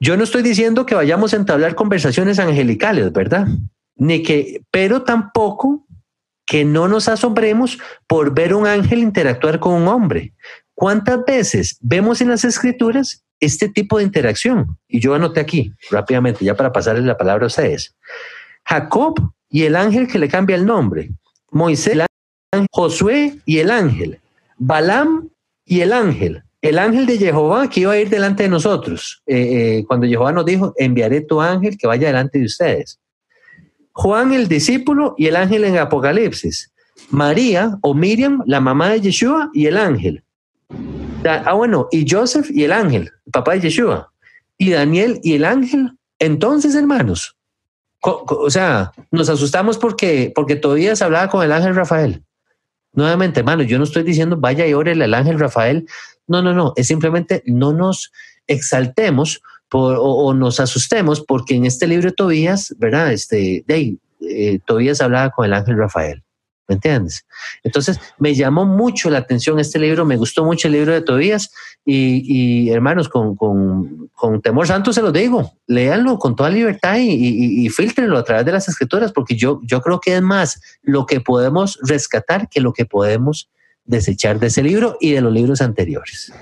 yo no estoy diciendo que vayamos a entablar conversaciones angelicales, ¿verdad? Ni que, pero tampoco que no nos asombremos por ver un ángel interactuar con un hombre, ¿Cuántas veces vemos en las escrituras este tipo de interacción? Y yo anoté aquí rápidamente, ya para pasarles la palabra a ustedes. Jacob y el ángel que le cambia el nombre. Moisés, Josué y el ángel. Balaam y el ángel. El ángel de Jehová que iba a ir delante de nosotros. Eh, eh, cuando Jehová nos dijo, enviaré tu ángel que vaya delante de ustedes. Juan el discípulo y el ángel en Apocalipsis. María o Miriam, la mamá de Yeshua y el ángel. Ah, bueno, y Joseph y el ángel, papá de Yeshua, y Daniel y el ángel. Entonces, hermanos, o sea, nos asustamos porque, porque todavía se hablaba con el ángel Rafael. Nuevamente, hermanos, yo no estoy diciendo vaya y órele al ángel Rafael. No, no, no, es simplemente no nos exaltemos o, nos asustemos porque en este libro de Tobías, ¿verdad? Este, de eh, Tobías hablaba con el ángel Rafael. ¿Me entiendes? Entonces, me llamó mucho la atención este libro, me gustó mucho el libro de Tobías y, hermanos, con, temor santo se lo digo, léanlo con toda libertad y, y, filtrenlo a través de las escrituras, porque yo, yo creo que es más lo que podemos rescatar que lo que podemos desechar de ese libro y de los libros anteriores.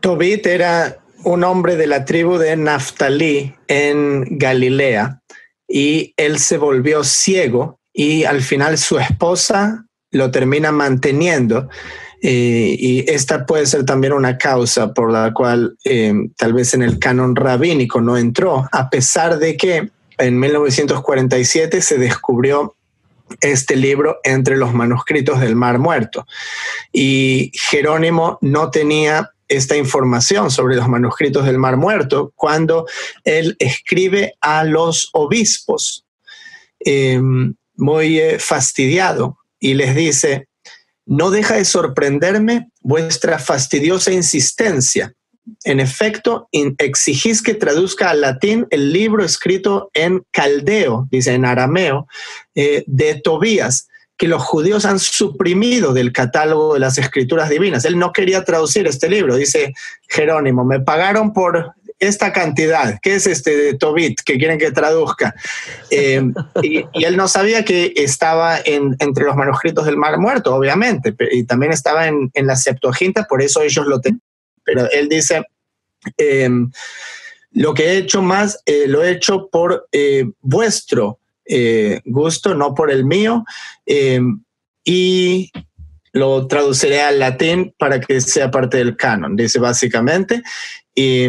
Tobit era un hombre de la tribu de Naftalí en Galilea y él se volvió ciego y al final su esposa lo termina manteniendo. Eh, y esta puede ser también una causa por la cual eh, tal vez en el canon rabínico no entró, a pesar de que en 1947 se descubrió este libro entre los manuscritos del Mar Muerto. Y Jerónimo no tenía esta información sobre los manuscritos del Mar Muerto cuando él escribe a los obispos. Eh, muy eh, fastidiado y les dice, no deja de sorprenderme vuestra fastidiosa insistencia. En efecto, exigís que traduzca al latín el libro escrito en caldeo, dice en arameo, eh, de Tobías, que los judíos han suprimido del catálogo de las escrituras divinas. Él no quería traducir este libro, dice Jerónimo, me pagaron por esta cantidad, ¿qué es este de Tobit que quieren que traduzca? Eh, y, él no sabía que estaba entre los manuscritos del Mar Muerto, obviamente, y también estaba en, la Septuaginta, por eso ellos lo tenían. Pero él dice, eh, lo que he hecho más, eh, lo he hecho por vuestro gusto, no por el mío, y lo traduciré al latín para que sea parte del canon, dice básicamente. Y,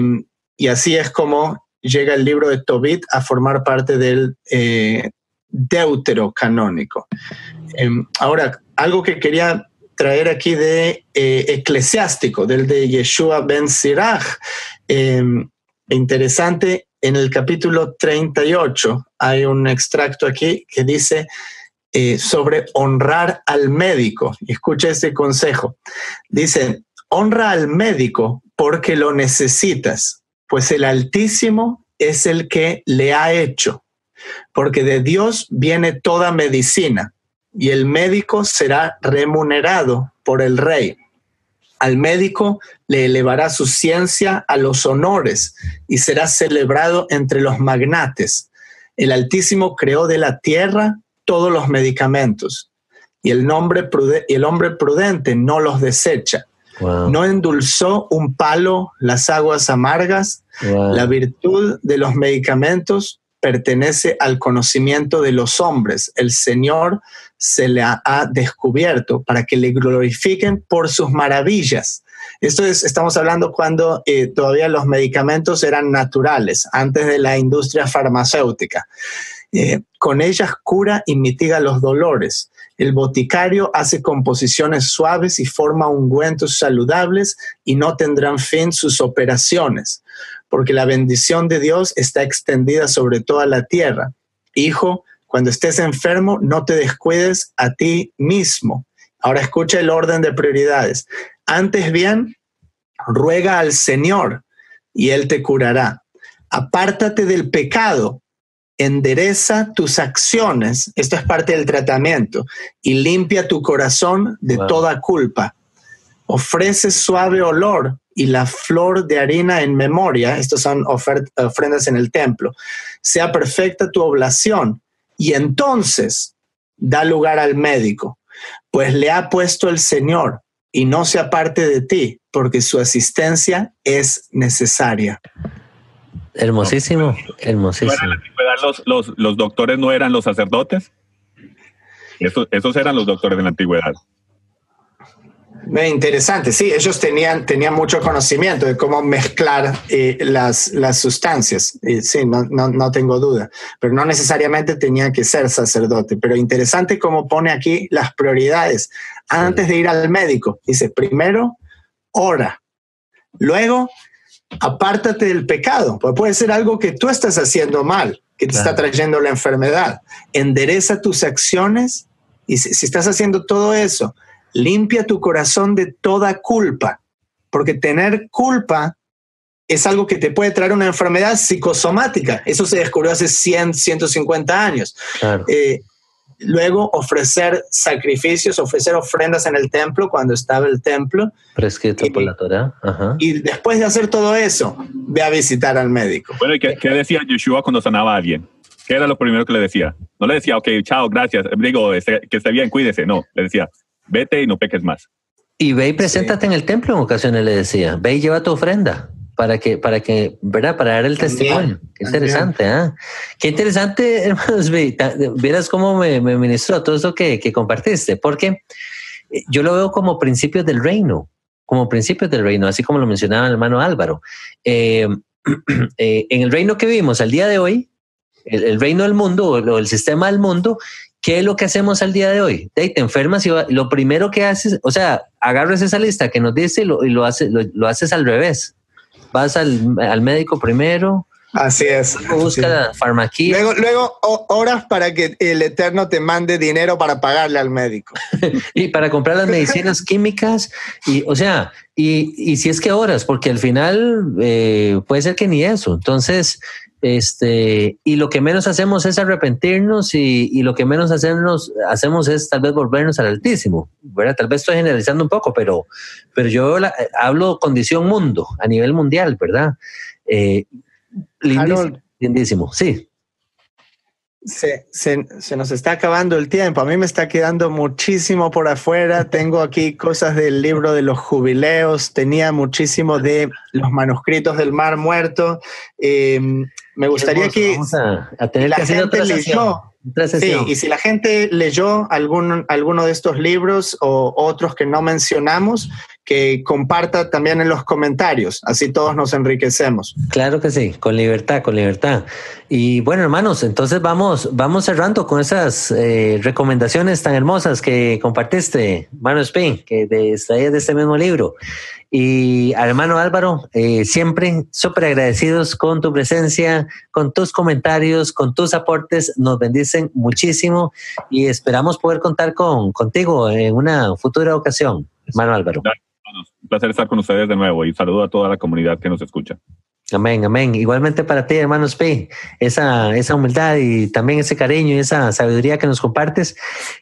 y así es como llega el libro de Tobit a formar parte del eh, deutero canónico. Em, ahora, algo que quería traer aquí de eh, eclesiástico, del de Yeshua ben Sirach. Em, interesante, en el capítulo 38 hay un extracto aquí que dice eh, sobre honrar al médico. Escucha este consejo. Dice, honra al médico porque lo necesitas pues el Altísimo es el que le ha hecho, porque de Dios viene toda medicina y el médico será remunerado por el rey. Al médico le elevará su ciencia a los honores y será celebrado entre los magnates. El Altísimo creó de la tierra todos los medicamentos y el, nombre y el hombre prudente no los desecha. No endulzó un palo las aguas amargas. La virtud de los medicamentos pertenece al conocimiento de los hombres. El Señor se le ha, descubierto para que le glorifiquen por sus maravillas. Esto es, estamos hablando cuando eh, todavía los medicamentos eran naturales, antes de la industria farmacéutica. Eh, con ellas cura y mitiga los dolores. El boticario hace composiciones suaves y forma ungüentos saludables y no tendrán fin sus operaciones, porque la bendición de Dios está extendida sobre toda la tierra. Hijo, cuando estés enfermo, no te descuides a ti mismo. Ahora escucha el orden de prioridades. Antes bien, ruega al Señor y Él te curará. Apártate del pecado endereza tus acciones, esto es parte del tratamiento, y limpia tu corazón de toda culpa. Ofrece suave olor y la flor de harina en memoria, estas son ofrendas en el templo. Sea perfecta tu oblación y entonces da lugar al médico, pues le ha puesto el Señor y no se aparte de ti, porque su asistencia es necesaria. Hermosísimo, hermosísimo. los, los, los, doctores no eran los sacerdotes? Esos, esos eran los doctores de la antigüedad. Interesante, sí, ellos tenían, tenían mucho conocimiento de cómo mezclar eh, las, las, sustancias, sí, no, no, no, tengo duda, pero no necesariamente tenían que ser sacerdote, pero interesante cómo pone aquí las prioridades antes de ir al médico. Dice, primero, ora, luego apártate del pecado, porque puede ser algo que tú estás haciendo mal, que te está trayendo la enfermedad. Endereza tus acciones y si, estás haciendo todo eso, limpia tu corazón de toda culpa, porque tener culpa es algo que te puede traer una enfermedad psicosomática. Eso se descubrió hace 100, 150 años. Eh, luego ofrecer sacrificios, ofrecer ofrendas en el templo cuando estaba el templo. Prescrito por la Torah. Y después de hacer todo eso, ve a visitar al médico. Bueno, ¿y qué, decía Yeshua cuando sanaba a alguien? ¿Qué era lo primero que le decía? No le decía, ok, chao, gracias, digo, este, que esté bien, cuídese. No, le decía, vete y no peques más. Y ve y preséntate en el templo en ocasiones, le decía, ve y lleva tu ofrenda para que, para que, ¿verdad? Para dar el testimonio. Qué interesante, ¿ah? Qué interesante, hermanos. Vieras cómo me, me ministró todo eso que, que, compartiste, porque eh, yo lo veo como principios del reino, como principios del reino, así como lo mencionaba el hermano Álvaro. Eh, eh, en el reino que vivimos al día de hoy, el, reino del mundo o el sistema del mundo, ¿qué es lo que hacemos al día de hoy? Te, enfermas y lo primero que haces, o sea, agarras esa lista que nos dice y lo, y lo, hace, lo haces al revés vas al, médico primero. Así es. Busca la farmacia. Luego, luego horas para que el Eterno te mande dinero para pagarle al médico. y para comprar las medicinas químicas. Y, o sea, y, y si es que horas, porque al final eh, puede ser que ni eso. Entonces, este, y lo que menos hacemos es arrepentirnos y, lo que menos hacemos, hacemos es tal vez volvernos al Altísimo. ¿verdad? Tal vez estoy generalizando un poco, pero, pero yo hablo condición mundo, a nivel mundial, ¿verdad? Eh, lindísimo, sí. Se, se, nos está acabando el tiempo. A mí me está quedando muchísimo por afuera. Tengo aquí cosas del libro de los jubileos. Tenía muchísimo de los manuscritos del Mar Muerto. Eh, me gustaría que, la gente leyó. Sí, y si la gente leyó algún, alguno de estos libros o otros que no mencionamos, que comparta también en los comentarios, así todos nos enriquecemos. Claro que sí, con libertad, con libertad. Y bueno, hermanos, entonces vamos, vamos cerrando con esas eh, recomendaciones tan hermosas que compartiste, Mano Spain, que de, de este mismo libro. Y hermano Álvaro, eh, siempre súper agradecidos con tu presencia, con tus comentarios, con tus aportes. Nos bendicen muchísimo y esperamos poder contar con, contigo en una futura ocasión, hermano Álvaro. Un placer estar con ustedes de nuevo y saludo a toda la comunidad que nos escucha. Amén, amén. Igualmente para ti, hermanos P, esa, esa humildad y también ese cariño y esa sabiduría que nos compartes,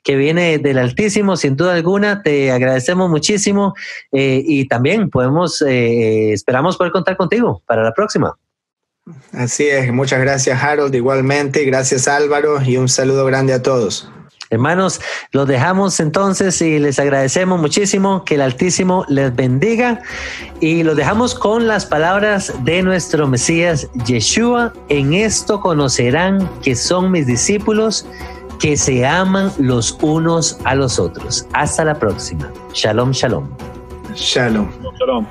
que viene del Altísimo, sin duda alguna, te agradecemos muchísimo eh, y también podemos, eh, esperamos poder contar contigo para la próxima. Así es, muchas gracias Harold, igualmente, gracias Álvaro y un saludo grande a todos. Hermanos, los dejamos entonces y les agradecemos muchísimo que el Altísimo les bendiga y los dejamos con las palabras de nuestro Mesías Yeshua. En esto conocerán que son mis discípulos, que se aman los unos a los otros. Hasta la próxima. Shalom, shalom. Shalom. Shalom.